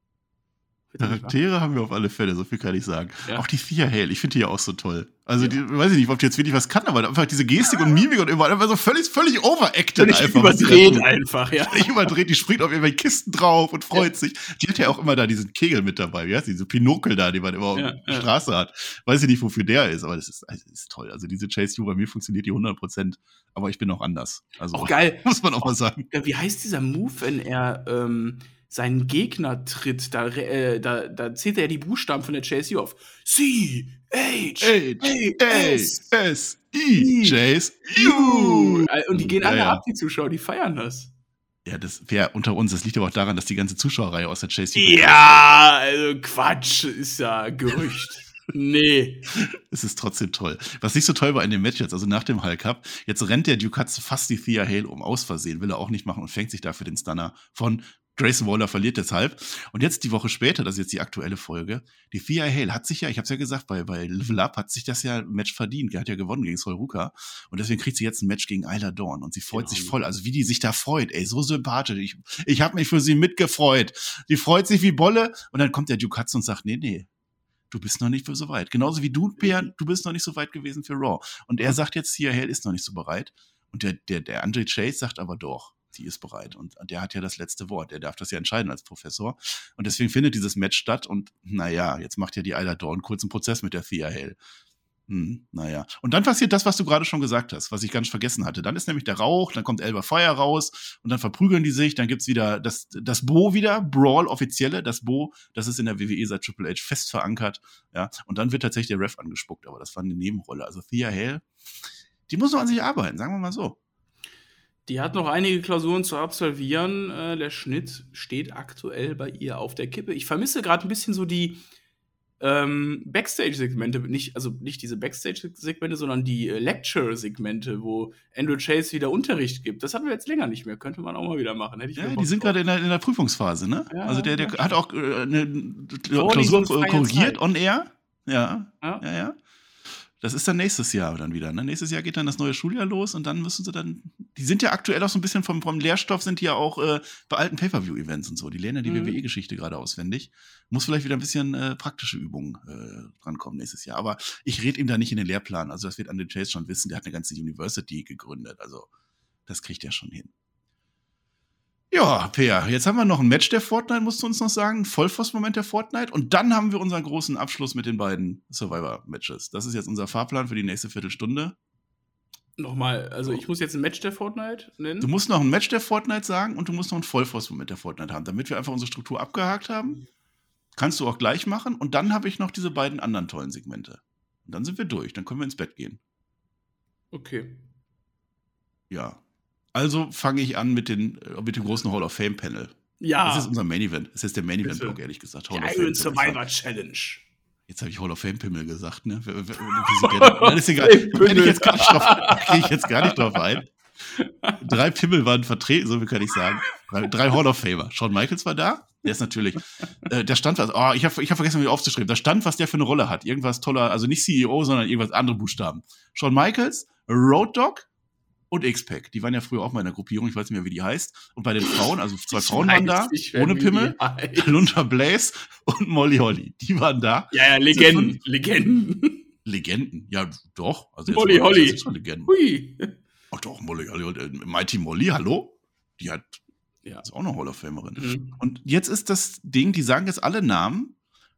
Charaktere haben wir auf alle Fälle, so viel kann ich sagen. Ja. Auch die Thea Hale, ich finde die ja auch so toll. Also, Ja. die, weiß ich nicht, ob die jetzt wirklich was kann, aber einfach diese Gestik und Mimik und immer einfach so völlig, völlig overacted Völlig einfach. überdreht einfach, ja. Völlig überdreht, die springt auf irgendwelche Kisten drauf und freut sich. Die hat ja auch immer da diesen Kegel mit dabei, wie heißt die, diese Pinokel da, die man immer Ja, auf der ja. Straße hat. Weiß ich nicht, wofür der ist, aber das ist, also, das ist toll. Also diese Chase U bei mir funktioniert die 100 Prozent, aber ich bin auch anders. Also, Auch geil. (laughs) muss man auch mal sagen. Ja, Wie heißt dieser Move, wenn er ähm, seinen Gegner tritt? Da, äh, da, da zählt er die Buchstaben von der Chase U auf. C, H, H, A, S, S, I, Chase U. Und die gehen alle Ja, ja. ab, die Zuschauer, die feiern das. Ja, das wäre unter uns. Das liegt aber auch daran, dass die ganze Zuschauerreihe aus der Chase U Ja, also Quatsch, ist ja Gerücht. (laughs) nee. Es ist trotzdem toll. Was nicht so toll war in dem Match jetzt, also nach dem Hulk Cup, jetzt rennt der Hudson fast die Thea Hale um, aus Versehen, will er auch nicht machen und fängt sich dafür den Stunner von Grayson Waller verliert deshalb. Und jetzt die Woche später, das ist jetzt die aktuelle Folge, die Thea Hale hat sich ja, ich habe es ja gesagt, bei, bei Level Up hat sich das ja ein Match verdient. Er hat ja gewonnen gegen Sol Ruka. Und deswegen kriegt sie jetzt ein Match gegen Isla Dawn. Und sie freut genau. sich voll. Also wie die sich da freut, ey, so sympathisch. Ich, ich habe mich für sie mitgefreut. Die freut sich wie Bolle. Und dann kommt der Duke Hudson und sagt, nee, nee, du bist noch nicht so weit. Genauso wie du, Peer, du bist noch nicht so weit gewesen für Raw. Und er sagt jetzt, Thea Hale ist noch nicht so bereit. Und der, der, der Andre Chase sagt aber doch die ist bereit. Und der hat ja das letzte Wort. Der darf das ja entscheiden als Professor. Und deswegen findet dieses Match statt. Und naja, jetzt macht ja die Isla Dawn kurzen Prozess mit der Thea Hale. Hm, naja. Und dann passiert das, was du gerade schon gesagt hast, was ich ganz vergessen hatte. Dann ist nämlich der Rauch, dann kommt Elba Feuer raus und dann verprügeln die sich, dann gibt's wieder das, das Bo wieder, Brawl offizielle, das Bo, das ist in der WWE seit Triple H fest verankert, ja. Und dann wird tatsächlich der Ref angespuckt, aber das war eine Nebenrolle. Also Thea Hale, die muss noch an sich arbeiten, sagen wir mal so. Die hat noch einige Klausuren zu absolvieren. Äh, der Schnitt steht aktuell bei ihr auf der Kippe. Ich vermisse gerade ein bisschen so die ähm, Backstage-Segmente, nicht, also nicht diese Backstage-Segmente, sondern die äh, Lecture-Segmente, wo Andrew Chase wieder Unterricht gibt. Das hatten wir jetzt länger nicht mehr. Könnte man auch mal wieder machen. ja, die sind gerade in, in der, Prüfungsphase, ne? Ja, also der, der hat auch äh, eine Klausur korrigiert on air. Ja, ja, ja. ja. Das ist dann nächstes Jahr dann wieder. Ne? Nächstes Jahr geht dann das neue Schuljahr los und dann müssen sie dann. Die sind ja aktuell auch so ein bisschen vom, vom Lehrstoff, sind die ja auch äh, bei alten Pay-Per-View-Events und so. Die lernen ja die mhm. WWE-Geschichte gerade auswendig. Muss vielleicht wieder ein bisschen äh, praktische Übungen äh, drankommen nächstes Jahr. Aber ich rede ihm da nicht in den Lehrplan. Also, das wird Andy Chase schon wissen. Der hat eine ganze University gegründet. Also, das kriegt er schon hin. Ja, Peer, jetzt haben wir noch ein Match der Fortnite, musst du uns noch sagen. Ein Vollforce-Moment der Fortnite. Und dann haben wir unseren großen Abschluss mit den beiden Survivor-Matches. Das ist jetzt unser Fahrplan für die nächste Viertelstunde. Nochmal, also ich muss jetzt ein Match der Fortnite nennen. Du musst noch ein Match der Fortnite sagen und du musst noch ein Vollforce-Moment der Fortnite haben, damit wir einfach unsere Struktur abgehakt haben. Kannst du auch gleich machen. Und dann habe ich noch diese beiden anderen tollen Segmente. Und dann sind wir durch. Dann können wir ins Bett gehen. Okay. Ja, also fange ich an mit, den, äh, mit dem großen Hall of Fame Panel. Ja. Das ist unser Main Event. Das ist der Main Event Block, ehrlich gesagt. Hall die Iron Survivor Challenge. Jetzt habe ich Hall of Fame Pimmel gesagt, ne? Nein, ist egal. Kriege ich, jetzt gar nicht drauf, ich jetzt gar nicht drauf ein. Drei Pimmel waren vertreten, so wie kann ich sagen. Drei, drei Hall of Famer. Shawn Michaels war da. Der ist natürlich, äh, der stand was, oh, ich habe ich hab vergessen, wie aufzuschreiben. Da stand, was der für eine Rolle hat. Irgendwas toller, also nicht CEO, sondern irgendwas andere Buchstaben. Shawn Michaels, Road Dog, und X-Pac. Die waren ja früher auch mal in der Gruppierung, ich weiß nicht mehr, wie die heißt. Und bei den Frauen, also zwei ich Frauen waren da, ohne Pimmel, Lunter Blaze und Molly Holly. Die waren da. Ja, ja, Legenden, Legenden. Legenden, ja, doch. Also Molly mal, Holly. Legenden. Hui. Ach doch, Molly Holly. Äh, Mighty Molly, hallo? Die hat, ja. ist auch eine Hall of Famerin. Mhm. Und jetzt ist das Ding, die sagen jetzt alle Namen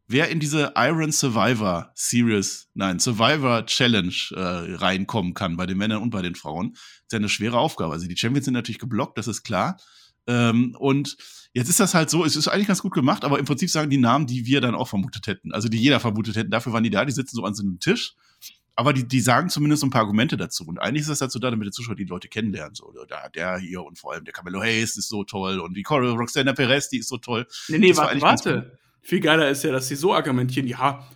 wer in diese Iron Survivor Series, nein, Survivor Challenge äh, reinkommen kann, bei den Männern und bei den Frauen, ist ja eine schwere Aufgabe. Also die Champions sind natürlich geblockt, das ist klar. Ähm, und jetzt ist das halt so, es ist eigentlich ganz gut gemacht, aber im Prinzip sagen die Namen, die wir dann auch vermutet hätten. Also die jeder vermutet hätten, dafür waren die da, die sitzen so an so einem Tisch. Aber die, die sagen zumindest so ein paar Argumente dazu. Und eigentlich ist das dazu da, damit die Zuschauer die Leute kennenlernen. So, der, der hier und vor allem der Camelo Hayes ist so toll und die Roxana Perez, die ist so toll. Nee, nee, warte, warte. Viel geiler ist ja, dass sie so argumentieren, ja,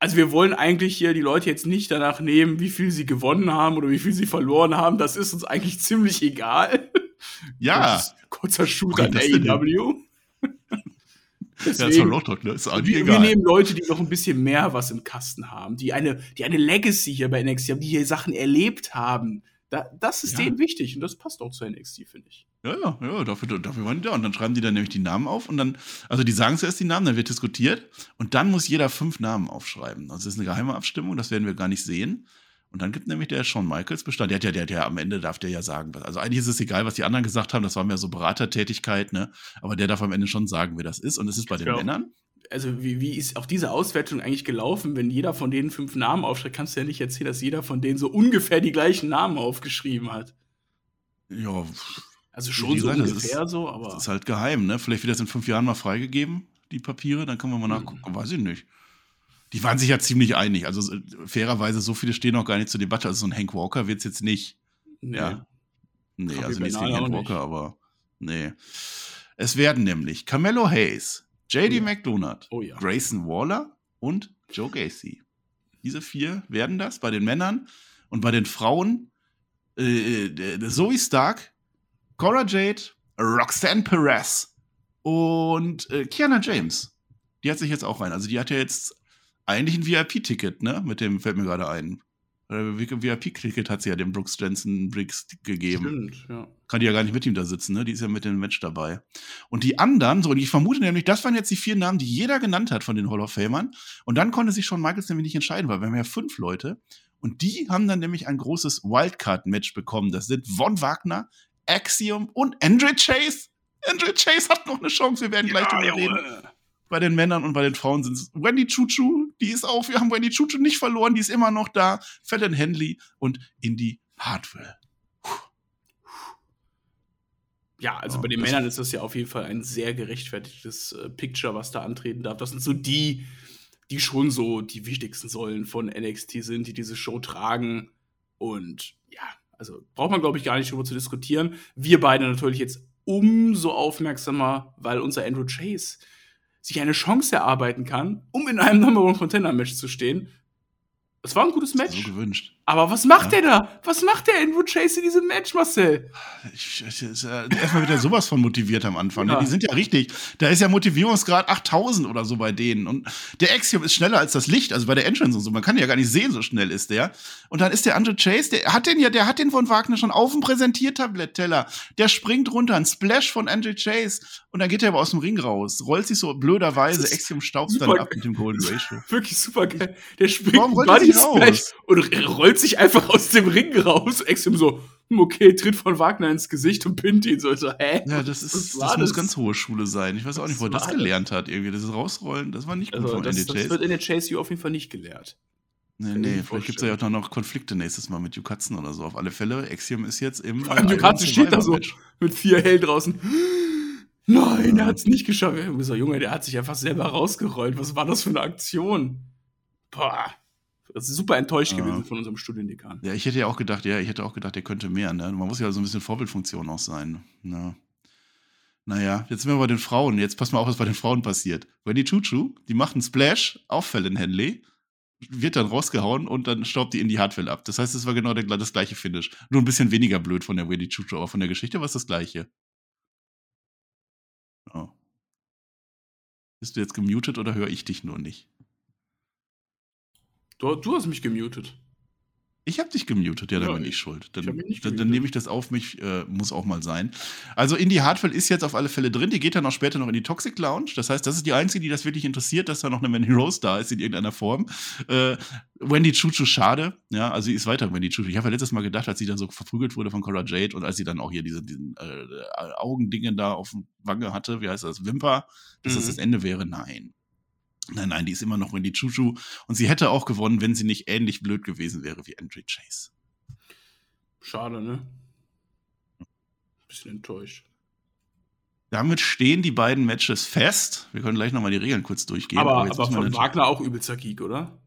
also wir wollen eigentlich hier die Leute jetzt nicht danach nehmen, wie viel sie gewonnen haben oder wie viel sie verloren haben. Das ist uns eigentlich ziemlich egal. Ja. Kurzer Shoot an AEW. (laughs) Deswegen, ja, Talk, ne? ist wir, egal. wir nehmen Leute, die noch ein bisschen mehr was im Kasten haben, die eine, die eine Legacy hier bei NXT haben, die hier Sachen erlebt haben. Da, das ist ja. denen wichtig und das passt auch zu NXT, finde ich. Ja, ja, ja, dafür, dafür waren die da. Und dann schreiben die dann nämlich die Namen auf und dann, also die sagen zuerst die Namen, dann wird diskutiert und dann muss jeder fünf Namen aufschreiben. Also das ist eine geheime Abstimmung, das werden wir gar nicht sehen. Und dann gibt nämlich der Shawn Michaels Bestand. Der hat ja, der, der am Ende darf der ja sagen, was. Also eigentlich ist es egal, was die anderen gesagt haben, das war mehr so Beratertätigkeit, ne? Aber der darf am Ende schon sagen, wer das ist. Und es ist bei den ja. Männern also wie, wie ist auch diese Auswertung eigentlich gelaufen? Wenn jeder von denen fünf Namen aufschreibt, kannst du ja nicht erzählen, dass jeder von denen so ungefähr die gleichen Namen aufgeschrieben hat. Ja. Also schon so gesagt, ungefähr ist, so, aber. Das ist halt geheim, ne? Vielleicht wird das in fünf Jahren mal freigegeben, die Papiere, dann können wir mal mhm. nachgucken. Mhm. Weiß ich nicht. Die waren sich ja ziemlich einig. Also fairerweise, so viele stehen noch gar nicht zur Debatte. Also so ein Hank Walker wird es jetzt nicht. Nee. Ja. Nee, Kaffee also nicht gegen Hank Walker, nicht. aber nee. Es werden nämlich Carmelo Hayes, JD oh McDonald, oh ja. Grayson Waller und Joe Gacy. Diese vier werden das bei den Männern und bei den Frauen äh, äh Zoe Stark, Cora Jade, Roxanne Perez Und äh, Kiana James, die hat sich jetzt auch rein. Also die hat ja jetzt eigentlich ein VIP-Ticket, ne? Mit dem fällt mir gerade ein. VIP-Ticket hat sie ja dem Brooks Jensen Briggs gegeben. Stimmt, ja. Kann die ja gar nicht mit ihm da sitzen, ne? Die ist ja mit dem Match dabei. Und die anderen, so, und ich vermute nämlich, das waren jetzt die vier Namen, die jeder genannt hat von den Hall of Famern. Und dann konnte sich schon Michaels nämlich nicht entscheiden, weil wir haben ja fünf Leute. Und die haben dann nämlich ein großes Wildcard-Match bekommen. Das sind Von Wagner, Axiom und Andre Chase. Andre Chase hat noch eine Chance, wir werden gleich ja, drüber reden bei den Männern und bei den Frauen sind es Wendy Chuchu, die ist auch, wir haben Wendy Chuchu nicht verloren, die ist immer noch da. Fallon Henley und Indy Hartwell. Ja, also oh, bei den Männern ist das ja auf jeden Fall ein sehr gerechtfertigtes äh, Picture, was da antreten darf. Das sind so die, die schon so die wichtigsten Säulen von NXT sind, die diese Show tragen. Und ja, also braucht man, glaube ich, gar nicht darüber zu diskutieren. Wir beide natürlich jetzt umso aufmerksamer, weil unser Andrew Chase sich eine Chance erarbeiten kann, um in einem Number One Contender Match zu stehen. Es war ein gutes Match. So gewünscht. Aber was macht ja. der da? Was macht der Andrew Chase in diesem Match, Marcel? Ich, ich, ich, erstmal wieder sowas von motiviert am Anfang. Ne? Ja. Die sind ja richtig. Da ist ja Motivierungsgrad 8000 oder so bei denen. Und der Axiom ist schneller als das Licht, also bei der Entrance und so. Man kann ja gar nicht sehen, so schnell ist der. Und dann ist der Andrew Chase, der hat den ja, der hat den von Wagner schon auf dem Präsentiertablettteller. Der springt runter, ein Splash von Andrew Chase. Und dann geht er aber aus dem Ring raus, rollt sich so blöderweise, Axiom staubt dann ab mit dem Golden Ratio. Wirklich super geil. Der springt Warum rollt Body Splash und rollt sich einfach aus dem Ring raus. Extrem so, hm, okay, tritt von Wagner ins Gesicht und pinnt ihn so. so hä? Ja, das ist, das, das muss ganz hohe Schule sein. Ich weiß auch nicht, wo er das gelernt hat. Irgendwie, das Rausrollen, das war nicht gut also, von das, Chase. Das wird in der Chase auf jeden Fall nicht gelehrt. Nee, nee, vielleicht gibt es ja auch noch Konflikte nächstes Mal mit Jukatzen oder so. Auf alle Fälle, Axiom ist jetzt im. Vor allem Jukatzen steht da so mit vier Hell draußen. Nein, er hat es nicht geschafft. So, Junge, der hat sich einfach selber rausgerollt. Was war das für eine Aktion? Boah. Das ist super enttäuscht ja. gewesen von unserem Studiendekan. Ja, ich hätte ja auch gedacht, ja, ich hätte auch gedacht, der könnte mehr. Ne? Man muss ja so ein bisschen Vorbildfunktion auch sein. Ne? Naja, jetzt sind wir bei den Frauen. Jetzt pass mal auf, was bei den Frauen passiert. Wendy Chuchu, die macht einen Splash auf Fallon Henley, wird dann rausgehauen und dann staubt die in die Hardwell ab. Das heißt, es war genau der, das gleiche Finish. Nur ein bisschen weniger blöd von der Wendy Chuchu, aber von der Geschichte war es das gleiche. Oh. Bist du jetzt gemutet oder höre ich dich nur nicht? Du, du hast mich gemutet. Ich habe dich gemutet, ja, dann ja, bin ich schuld. Dann, dann, dann, nehme ich das auf mich, äh, muss auch mal sein. Also Indie Hartwell ist jetzt auf alle Fälle drin. Die geht dann auch später noch in die Toxic Lounge. Das heißt, das ist die einzige, die das wirklich interessiert, dass da noch eine Wendy Rose da ist in irgendeiner Form. Äh, Wendy Chuchu, schade. Ja, also sie ist weiter Wendy Chuchu. Ich habe ja letztes Mal gedacht, als sie dann so verprügelt wurde von Cora Jade und als sie dann auch hier diese, diesen äh, Augendingen da auf dem Wange hatte, wie heißt das, Wimper, dass mhm. das das Ende wäre. Nein. Nein, nein, die ist immer noch Wendy Chuchu. Und sie hätte auch gewonnen, wenn sie nicht ähnlich blöd gewesen wäre wie Andre Chase. Schade, ne? Bisschen enttäuscht. Damit stehen die beiden Matches fest. Wir können gleich nochmal die Regeln kurz durchgehen. Aber, aber, aber von Wagner auch übelster Geek, oder?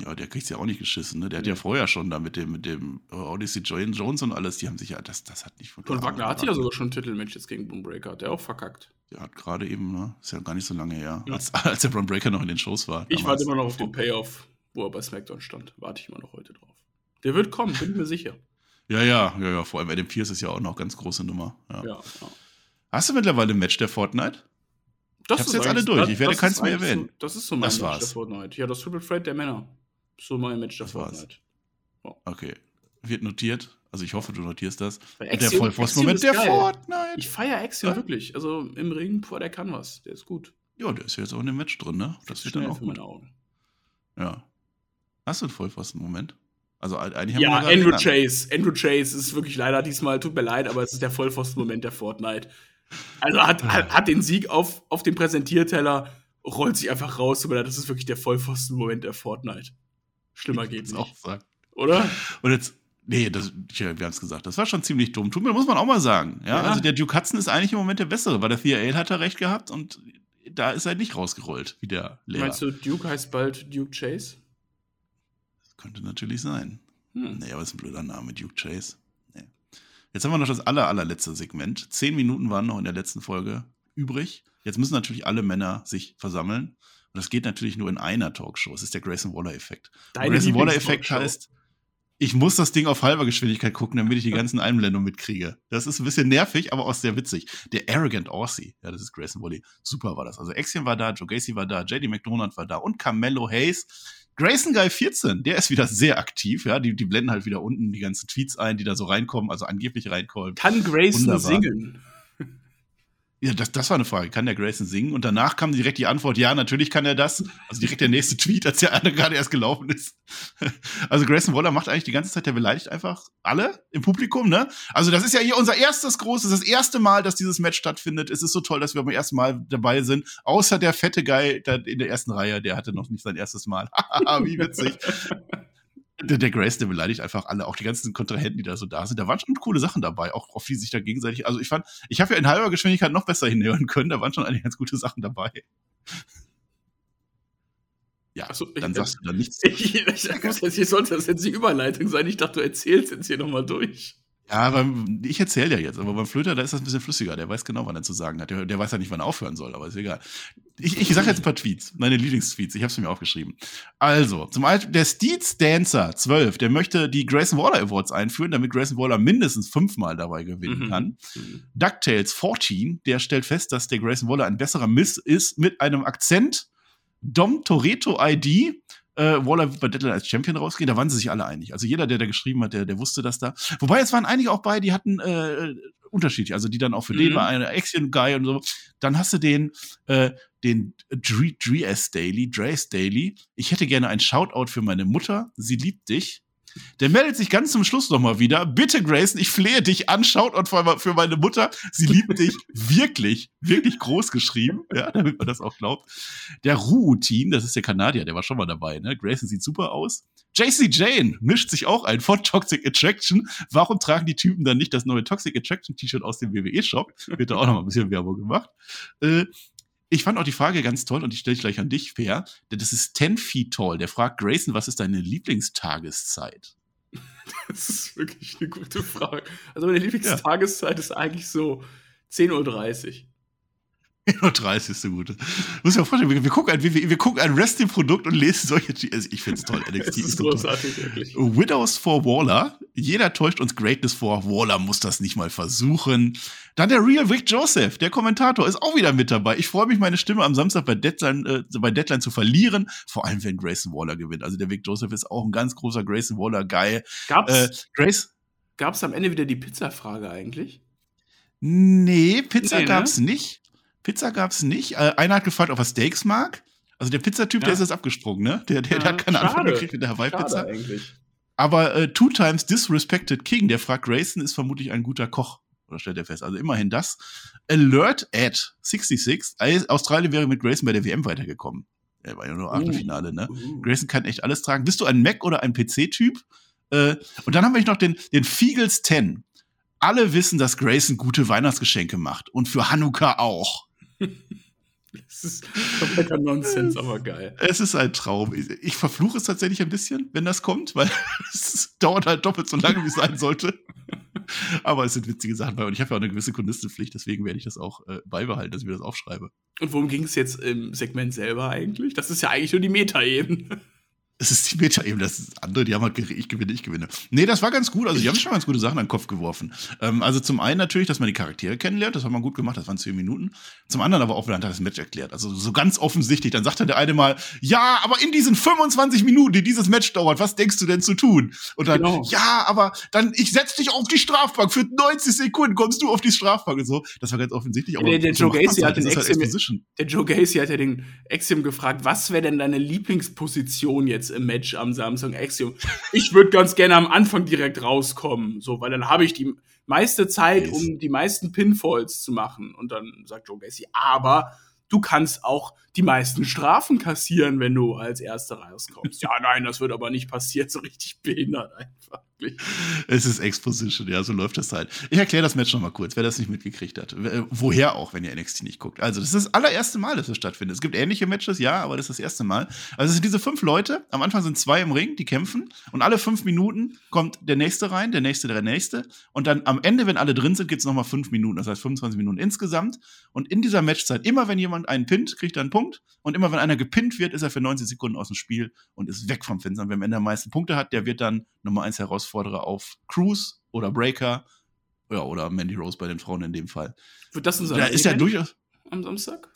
Ja, der kriegt ja auch nicht geschissen, ne? Der hat ja vorher schon da mit dem, mit dem Odyssey Jones und alles, die haben sich ja, das, das hat nicht funktioniert. Und Wagner hat ja sogar schon ein Titelmatch jetzt gegen Boombreaker, hat der auch verkackt. Der hat gerade eben, ne? Ist ja gar nicht so lange her, ja. als, (laughs) als der Braun Breaker noch in den Shows war. Ich warte immer noch auf den Payoff, wo er bei SmackDown stand. Warte ich immer noch heute drauf. Der wird kommen, bin mir sicher. (laughs) Ja, ja, ja, ja. Vor allem Adam Pierce ist ja auch noch ganz große Nummer. Ja. ja, ja. Hast du mittlerweile ein Match der Fortnite? Das ich hab's jetzt alle durch. Ich werde keins mehr erwähnen. So, das ist so mein das Match war's. der Fortnite. Ja, das Triple Threat der Männer. So mein Match das Fortnite. Oh. Okay. Wird notiert. Also ich hoffe, du notierst das. Axiom, der Vollforce-Moment der geil. Fortnite. Ich feiere Axiom ja? wirklich. Also im Ring, boah, der kann was. Der ist gut. Ja, der ist ja jetzt auch in dem Match drin, ne? Das, das wird dann auch für meine Augen. Ja. Hast du einen Vollpfosten-Moment? Also eigentlich haben ja, Andrew. Chase. Andrew Chase ist wirklich leider diesmal, tut mir leid, aber es ist der Vollpfosten-Moment der Fortnite. Also hat, hat, hat, den Sieg auf, auf dem Präsentierteller, rollt sich einfach raus, aber das ist wirklich der Vollpfosten-Moment der Fortnite. Schlimmer ich geht's nicht. Auch sagen. Oder? Und jetzt, nee, das, wir haben es gesagt, das war schon ziemlich dumm. Tut mir, muss man auch mal sagen. Ja, ja. also der Duke Hudson ist eigentlich im Moment der bessere, weil der 4 hat er recht gehabt und da ist er nicht rausgerollt, wie der Lehrer. Meinst du, Duke heißt bald Duke Chase? Das könnte natürlich sein. Hm. Nee, aber ist ein blöder Name, Duke Chase. Nee. Jetzt haben wir noch das aller, allerletzte Segment. Zehn Minuten waren noch in der letzten Folge übrig. Jetzt müssen natürlich alle Männer sich versammeln. Und das geht natürlich nur in einer Talkshow. Es ist der Grayson Waller-Effekt. Grayson Waller-Effekt heißt, ich muss das Ding auf halber Geschwindigkeit gucken, damit ich die (laughs) ganzen Einblendungen mitkriege. Das ist ein bisschen nervig, aber auch sehr witzig. Der Arrogant Aussie, ja, das ist Grayson Woolley. Super war das. Also Axiom war da, Joe Gacy war da, JD McDonald war da und Carmelo Hayes. Grayson Guy 14, der ist wieder sehr aktiv, ja. Die, die blenden halt wieder unten die ganzen Tweets ein, die da so reinkommen, also angeblich reinkommen. Kann Grayson Wunderbar. singen? Ja, das, das war eine Frage. Kann der Grayson singen? Und danach kam direkt die Antwort, ja, natürlich kann er das. Also direkt der nächste Tweet, als der eine gerade erst gelaufen ist. (laughs) Also Grayson Waller macht eigentlich die ganze Zeit, der beleidigt einfach alle im Publikum, ne? Also das ist ja hier unser erstes großes, das erste Mal, dass dieses Match stattfindet. Es ist so toll, dass wir beim ersten Mal dabei sind. Außer der fette Guy in der ersten Reihe, der hatte noch nicht sein erstes Mal. (laughs) Wie witzig der, der Grace, der beleidigt einfach alle, auch die ganzen Kontrahenten, die da so da sind. Da waren schon coole Sachen dabei, auch auf die sich da gegenseitig. Also ich fand, ich habe ja in halber Geschwindigkeit noch besser hinhören können, da waren schon einige ganz gute Sachen dabei. Ja, so, dann ich, sagst du dann nichts. (laughs) Ich, ich, ich, ich sollte das jetzt die Überleitung sein. Ich dachte, du erzählst jetzt hier nochmal durch. Ja, aber ich erzähle ja jetzt, aber beim Flöter, da ist das ein bisschen flüssiger. Der weiß genau, wann er zu sagen hat. Der, der weiß ja nicht, wann er aufhören soll, aber ist egal. Ich, ich sage jetzt ein paar Tweets, meine Lieblingstweets. Ich habe es mir aufgeschrieben. Also, zum Beispiel der Steeds Dancer 12, der möchte die Grayson Waller Awards einführen, damit Grayson Waller mindestens fünfmal dabei gewinnen mhm. kann. Mhm. DuckTales 14, der stellt fest, dass der Grayson Waller ein besserer Miss ist mit einem Akzent. Dom Toretto ID äh, Waller wird bei Deadline als Champion rausgehen. Da waren sie sich alle einig. Also jeder, der da geschrieben hat, der, der wusste das da. Wobei es waren einige auch bei, die hatten äh, unterschiedlich. Also die dann auch für mhm. den war einer Action Guy und so. Dann hast du den äh, den Dres Daily, Dres Daily. Ich hätte gerne ein Shoutout für meine Mutter. Sie liebt dich. Der meldet sich ganz zum Schluss nochmal wieder. Bitte, Grayson, ich flehe dich an, schaut für meine Mutter. Sie liebt dich (laughs) wirklich, wirklich groß geschrieben, ja, damit man das auch glaubt. Der Ru-Team, das ist der Kanadier, der war schon mal dabei, ne? Grayson sieht super aus. JC Jane mischt sich auch ein von Toxic Attraction. Warum tragen die Typen dann nicht das neue Toxic Attraction T-Shirt aus dem WWE-Shop? Wird da auch noch mal ein bisschen Werbung gemacht. Äh, ich fand auch die Frage ganz toll und ich stelle gleich an dich, Fair. Das ist 10 Feet Tall. Der fragt Grayson, was ist deine Lieblingstageszeit? (laughs) Das ist wirklich eine gute Frage. Also meine Lieblingstageszeit ja. ist eigentlich so 10.30 Uhr. 30 ist so gut. Muss ich mir vorstellen, wir, wir, gucken ein, wir, wir gucken ein Wrestling-Produkt und lesen solche. Also ich finde es toll. NXT ist, ist großartig, toll. wirklich. Widows for Waller. Jeder täuscht uns Greatness vor. Waller muss das nicht mal versuchen. Dann der Real Vic Joseph, der Kommentator, ist auch wieder mit dabei. Ich freue mich, meine Stimme am Samstag bei Deadline, äh, bei Deadline zu verlieren. Vor allem, wenn Grayson Waller gewinnt. Also der Vic Joseph ist auch ein ganz großer Grayson Waller-Guy. Gab's, äh, Grace? Gab's am Ende wieder die Pizza-Frage eigentlich? Nee, Pizza nee, ne? gab's nicht. Pizza gab es nicht. Äh, einer hat gefragt, ob er Steaks mag. Also der Pizzatyp, ja. der ist jetzt abgesprungen, ne? Der, der, ja, der hat keine schade. Antwort gekriegt mit der Hawaii-Pizza. Aber äh, Two Times Disrespected King, der fragt, Grayson ist vermutlich ein guter Koch. Oder stellt er fest. Also immerhin das. Alert at 66. Australien wäre mit Grayson bei der WM weitergekommen. Er war ja nur Achtelfinale, ne? Uh. Grayson kann echt alles tragen. Bist du ein Mac oder ein PC-Typ? Äh, und dann haben wir noch den, den Fiegels 10. Alle wissen, dass Grayson gute Weihnachtsgeschenke macht. Und für Hanukkah auch. (laughs) Es ist kompletter Nonsens, aber geil. Es ist ein Traum. Ich verfluche es tatsächlich ein bisschen, wenn das kommt, weil (laughs) es dauert halt doppelt so lange, wie es sein sollte. Aber es sind witzige Sachen bei und ich habe ja auch eine gewisse Kundistenpflicht, deswegen werde ich das auch äh, beibehalten, dass ich mir das aufschreibe. Und worum ging es jetzt im Segment selber eigentlich? Das ist ja eigentlich nur die Meta-Ebene. Es ist die Meta eben, das ist andere, die haben halt, ich gewinne, ich gewinne. Nee, das war ganz gut. Also, die haben schon ganz gute Sachen an den Kopf geworfen. Ähm, also, zum einen natürlich, dass man die Charaktere kennenlernt, das hat man gut gemacht, das waren zehn Minuten. Zum anderen aber auch, wenn er das Match erklärt. Also, so ganz offensichtlich, dann sagt er der eine mal, ja, aber in diesen 25 Minuten, die dieses Match dauert, was denkst du denn zu tun? Und dann, genau. ja, aber dann, ich setz dich auf die Strafbank, für 90 Sekunden kommst du auf die Strafbank und so. Das war ganz offensichtlich. Aber der, der Joe Gacy hat den halt der Joe Gacy hat ja den Axiom gefragt, was wäre denn deine Lieblingsposition jetzt im Match am? Samsung Axiom. Ich würde ganz gerne am Anfang direkt rauskommen, so, weil dann habe ich die meiste Zeit, um die meisten Pinfalls zu machen. Und dann sagt Joe Gacy, aber du kannst auch die meisten Strafen kassieren, wenn du als Erster rauskommst. ja, nein, das wird aber nicht passieren, so richtig behindert einfach. Es ist Exposition, ja, so läuft das halt. Ich erkläre das Match noch mal kurz, wer das nicht mitgekriegt hat. Woher auch, wenn ihr NXT nicht guckt. Also, das ist das allererste Mal, dass das stattfindet. Es gibt ähnliche Matches, ja, aber das ist das erste Mal. Also, es sind diese fünf Leute. Am Anfang sind zwei im Ring, die kämpfen. Und alle fünf Minuten kommt der nächste rein, der nächste, der nächste. Und dann am Ende, wenn alle drin sind, gibt es noch mal fünf Minuten. Das heißt 25 Minuten insgesamt. Und in dieser Matchzeit, immer wenn jemand einen pinnt, kriegt er einen Punkt. Und immer wenn einer gepinnt wird, ist er für 90 Sekunden aus dem Spiel und ist weg vom Fenster. Und wer am Ende am meisten Punkte hat, der wird dann Nummer 1 Herausforderer auf Cruz oder Breaker. Ja, oder Mandy Rose bei den Frauen in dem Fall. Wird das ein Da ist ja durchaus. am Samstag?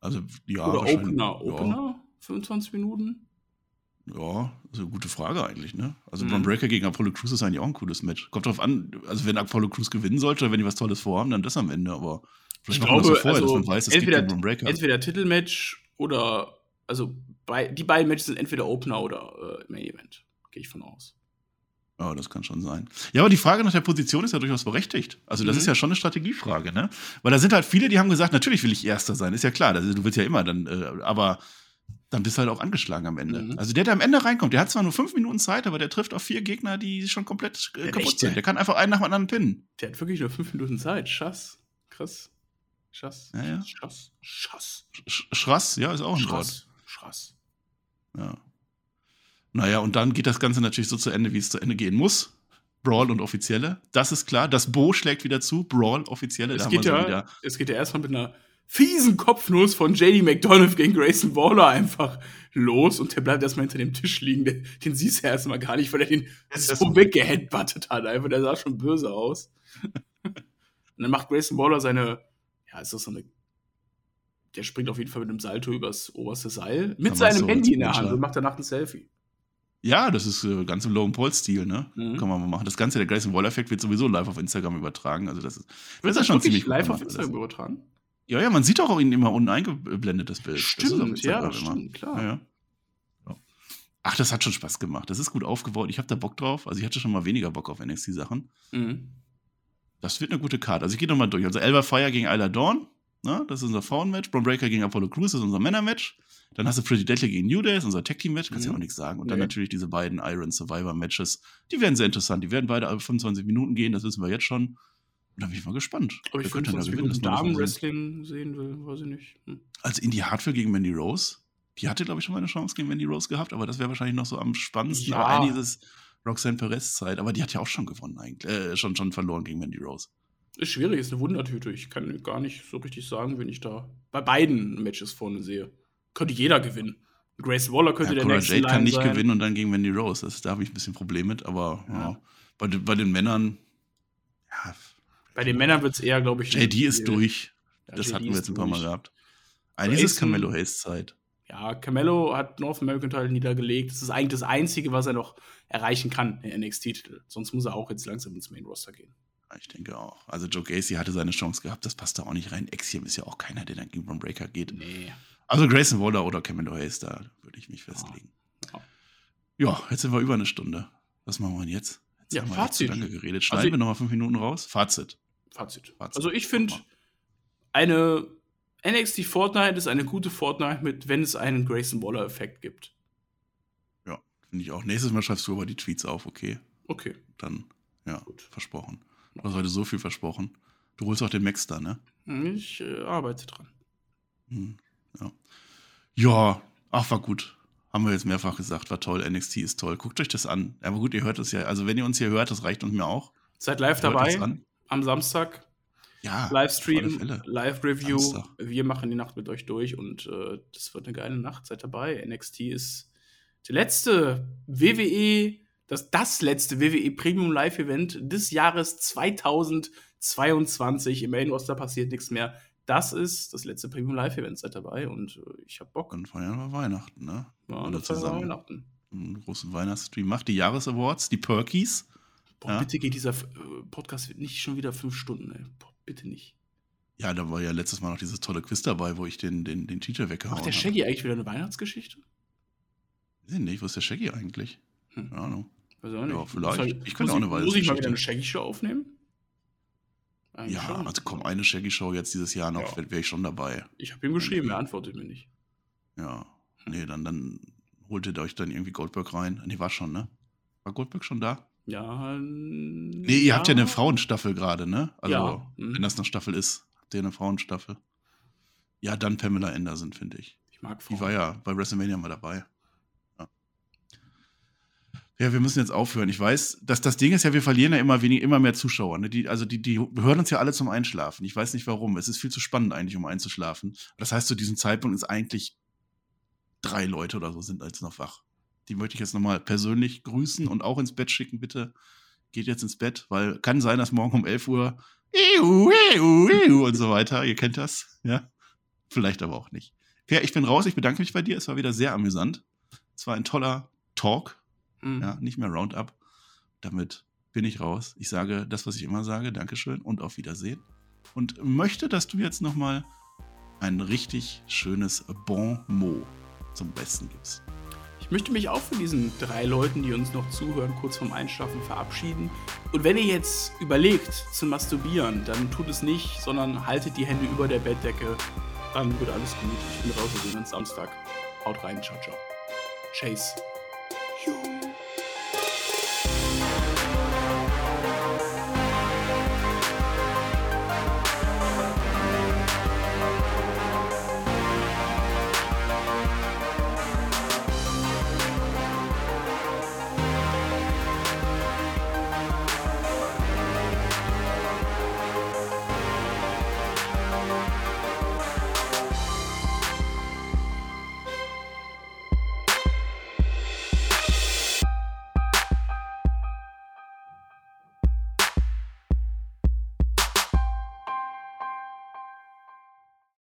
Also, ja. Oder Opener? Opener? 25 Minuten? Ja, ja, ist eine gute Frage eigentlich, ne? Also, Mhm. Braun Breaker gegen Apollo Crews ist eigentlich auch ein cooles Match. Kommt drauf an, also, wenn Apollo Crews gewinnen sollte oder wenn die was Tolles vorhaben, dann das am Ende, aber vielleicht Ich machen wir das glaube, so vorher, also, dass man weiß, es entweder- gegen Braun Breaker. Entweder Titelmatch oder, also bei, die beiden Matches sind entweder Opener oder äh, Main Event. Gehe ich von aus. Ja, das kann schon sein. Ja, aber die Frage nach der Position ist ja durchaus berechtigt. Also, das Mhm. ist ja schon eine Strategiefrage, ne? Weil da sind halt viele, die haben gesagt, natürlich will ich Erster sein, ist ja klar. Also, du willst ja immer dann, äh, aber dann bist du halt auch angeschlagen am Ende. Mhm. Also, der, der am Ende reinkommt, der hat zwar nur fünf Minuten Zeit, aber der trifft auf vier Gegner, die schon komplett äh, kaputt sind. Der kann einfach einen nach dem anderen pinnen. Der hat wirklich nur 5 Minuten Zeit. Schass. Krass. Schass. Ja, ja. Schass. Schass. Sch Schrass, ja, ist auch ein Wort. Schrass. Schrass. Ja. Naja, und dann geht das Ganze natürlich so zu Ende, wie es zu Ende gehen muss. Brawl und Offizielle, das ist klar. Das Bo schlägt wieder zu. Brawl, Offizielle, Es da geht, ja, wieder. es geht ja erstmal mit einer fiesen Kopfnuss von JD McDonough gegen Grayson Waller einfach los und der bleibt erstmal hinter dem Tisch liegen. Den, den siehst du ja erstmal gar nicht, weil er den Das so ist- weggeheadbuttet hat. Einfach, der sah schon böse aus. (laughs) und dann macht Grayson Waller seine, ja, ist das so eine, der springt auf jeden Fall mit einem Salto übers oberste Seil mit seinem so, Handy in der. Hand und macht danach ein Selfie. Ja, das ist äh, ganz im Logan Paul-Stil, ne? Mhm. Kann man mal machen. Das Ganze, der Grayson Waller-Effekt wird sowieso live auf Instagram übertragen. Also, das ist, Wird das ist schon ziemlich live auf Instagram alles. übertragen? Ja, ja, man sieht auch ihn immer unten eingeblendet, das Bild. Das Stimmt, ja, Instagram immer. stimmt, klar. Ja, ja. Ja. Ach, das hat schon Spaß gemacht. Das ist gut aufgebaut. Ich habe da Bock drauf. Also, ich hatte schon mal weniger Bock auf NXT-Sachen. Mhm. Das wird eine gute Karte. Also ich gehe nochmal durch. Also Elva Fire gegen Isla Dawn. Ne? Das ist unser Frauenmatch. Braun Breaker gegen Apollo Crews, ist unser Männermatch. Dann hast du Pretty Deadly gegen New Day, ist unser Tag Team Match, kannst ja Mhm. auch nichts sagen. Und dann Nee. natürlich diese beiden Iron Survivor Matches. Die werden sehr interessant. Die werden beide alle 25 Minuten gehen, das wissen wir jetzt schon. Und da bin ich mal gespannt. Ob ich Wer könnte denn da 25 gewinnen? Minuten. Damen-Wrestling sehen will, weiß ich nicht. Hm. Also Indie Hartwell gegen Mandy Rose. Die hatte, glaube ich, schon mal eine Chance gegen Mandy Rose gehabt, aber das wäre wahrscheinlich noch so am spannendsten. Ja. Aber eigentlich ist es Roxanne Perez Zeit. Aber die hat ja auch schon gewonnen eigentlich. Äh, schon, schon verloren gegen Mandy Rose. Ist schwierig, ist eine Wundertüte. Ich kann gar nicht so richtig sagen, wen ich da bei beiden Matches vorne sehe. Könnte jeder gewinnen. Grace Waller könnte Ja, der Cora nächste Jade kann nicht sein. gewinnen und dann gegen Wendy Rose. Das, da habe ich ein bisschen Probleme mit, aber ja. Ja. Bei, den- bei den Männern, ja, Bei den Männern wird es eher, glaube ich. JD ist durch. Das JD hatten wir ist jetzt ein paar Mal durch. gehabt. Eigentlich ist es Grayson- Carmelo Hayes Zeit. Ja, Carmelo hat North American Title niedergelegt. Das ist eigentlich das Einzige, was er noch erreichen kann, den NXT-Titel. Sonst muss er auch jetzt langsam ins Main-Roster gehen. Ich denke auch. Also Joe Gacy hatte seine Chance gehabt, das passt da auch nicht rein. Axiom ist ja auch keiner, der dann gegen Braun Breaker geht. Nee. Also Grayson Waller oder Carmelo Hayes, da würde ich mich festlegen. Ja. Ja, jetzt sind wir über eine Stunde. Was machen wir denn jetzt? Jetzt Ja, haben wir echt zu Fazit. lange geredet. Also Schneiden ich- wir nochmal fünf Minuten raus. Fazit. Fazit. Fazit. Also ich finde, eine NXT Fortnite ist eine gute Fortnite, mit, wenn es einen Grayson Waller-Effekt gibt. Ja, finde ich auch. Nächstes Mal schreibst du aber die Tweets auf, okay? Okay. Dann, ja, Gut. versprochen. Du hast heute so viel versprochen. Du holst auch den Max da, ne? Ich äh, arbeite dran. Hm, ja. ja, ach, war gut. Haben wir jetzt mehrfach gesagt, war toll. NXT ist toll. Guckt euch das an. Aber gut, ihr hört es ja. Also, wenn ihr uns hier hört, das reicht uns mir auch. Seid live Hört dabei am Samstag. Ja, Livestream. Live-Review. Wir machen die Nacht mit euch durch und äh, das wird eine geile Nacht. Seid dabei. NXT ist der letzte WWE, das, das letzte WWE Premium Live-Event des Jahres 2022. Im Main Roster passiert nichts mehr. Das ist das letzte Premium Live-Event. Seid dabei und äh, ich hab Bock. Dann feiern wir Weihnachten, ne? Ja, alle zusammen. Weihnachten. Einen großen Weihnachtsstream macht. Die Jahresawards, die Perkies. Boah, Ja. bitte geht dieser äh, Podcast nicht schon wieder fünf Stunden, ey. Boah, bitte nicht. Ja, da war ja letztes Mal noch dieses tolle Quiz dabei, wo ich den, den, den Teacher weggehauen Macht der habe. Shaggy eigentlich wieder eine Weihnachtsgeschichte? Weiß ich nicht, wo ist der Shaggy eigentlich? Hm. Keine Ahnung. Weiß auch nicht. Ja, vielleicht. Muss Ich könnte auch eine Muss ich mal wieder eine Shaggy-Show aufnehmen? Eigentlich Ja, schon. also komm, eine Shaggy-Show jetzt dieses Jahr noch, Ja. wäre wär ich schon dabei. Ich habe ihm geschrieben, er antwortet mir nicht. Ja. Nee, dann, dann holt ihr euch dann irgendwie Goldberg rein. Nee, war schon, ne? War Goldberg schon da? Ja. Nee, ihr habt ja eine Frauenstaffel gerade, ne? Also, Ja. Mhm. wenn das eine Staffel ist, habt ihr eine Frauenstaffel. Ja, dann Pamela Anderson, finde ich. Ich mag Die Frauen. war ja bei WrestleMania mal dabei. Ja. ja, wir müssen jetzt aufhören. Ich weiß, dass das Ding ist ja, wir verlieren ja immer weniger, immer mehr Zuschauer. Ne? Die, also die, die hören uns ja alle zum Einschlafen. Ich weiß nicht warum. Es ist viel zu spannend eigentlich, um einzuschlafen. Das heißt, zu diesem Zeitpunkt ist eigentlich drei Leute oder so sind jetzt noch wach. die möchte ich jetzt nochmal persönlich grüßen und auch ins Bett schicken, bitte. Geht jetzt ins Bett, weil kann sein, dass morgen um 11 Uhr und so weiter. Ihr kennt das, ja? Vielleicht aber auch nicht. Per, ich bin raus. Ich bedanke mich bei dir. Es war wieder sehr amüsant. Es war ein toller Talk. Mhm. Ja, nicht mehr Roundup. Damit bin ich raus. Ich sage das, was ich immer sage. Dankeschön und auf Wiedersehen. Und möchte, dass du jetzt nochmal ein richtig schönes Bon mot zum Besten gibst. Ich möchte mich auch von diesen drei Leuten, die uns noch zuhören, kurz vorm Einschlafen verabschieden. Und wenn ihr jetzt überlegt zu masturbieren, dann tut es nicht, sondern haltet die Hände über der Bettdecke. Dann wird alles gut. Ich bin raus, wir sehen uns Samstag. Haut rein, ciao, ciao. Chase. 有。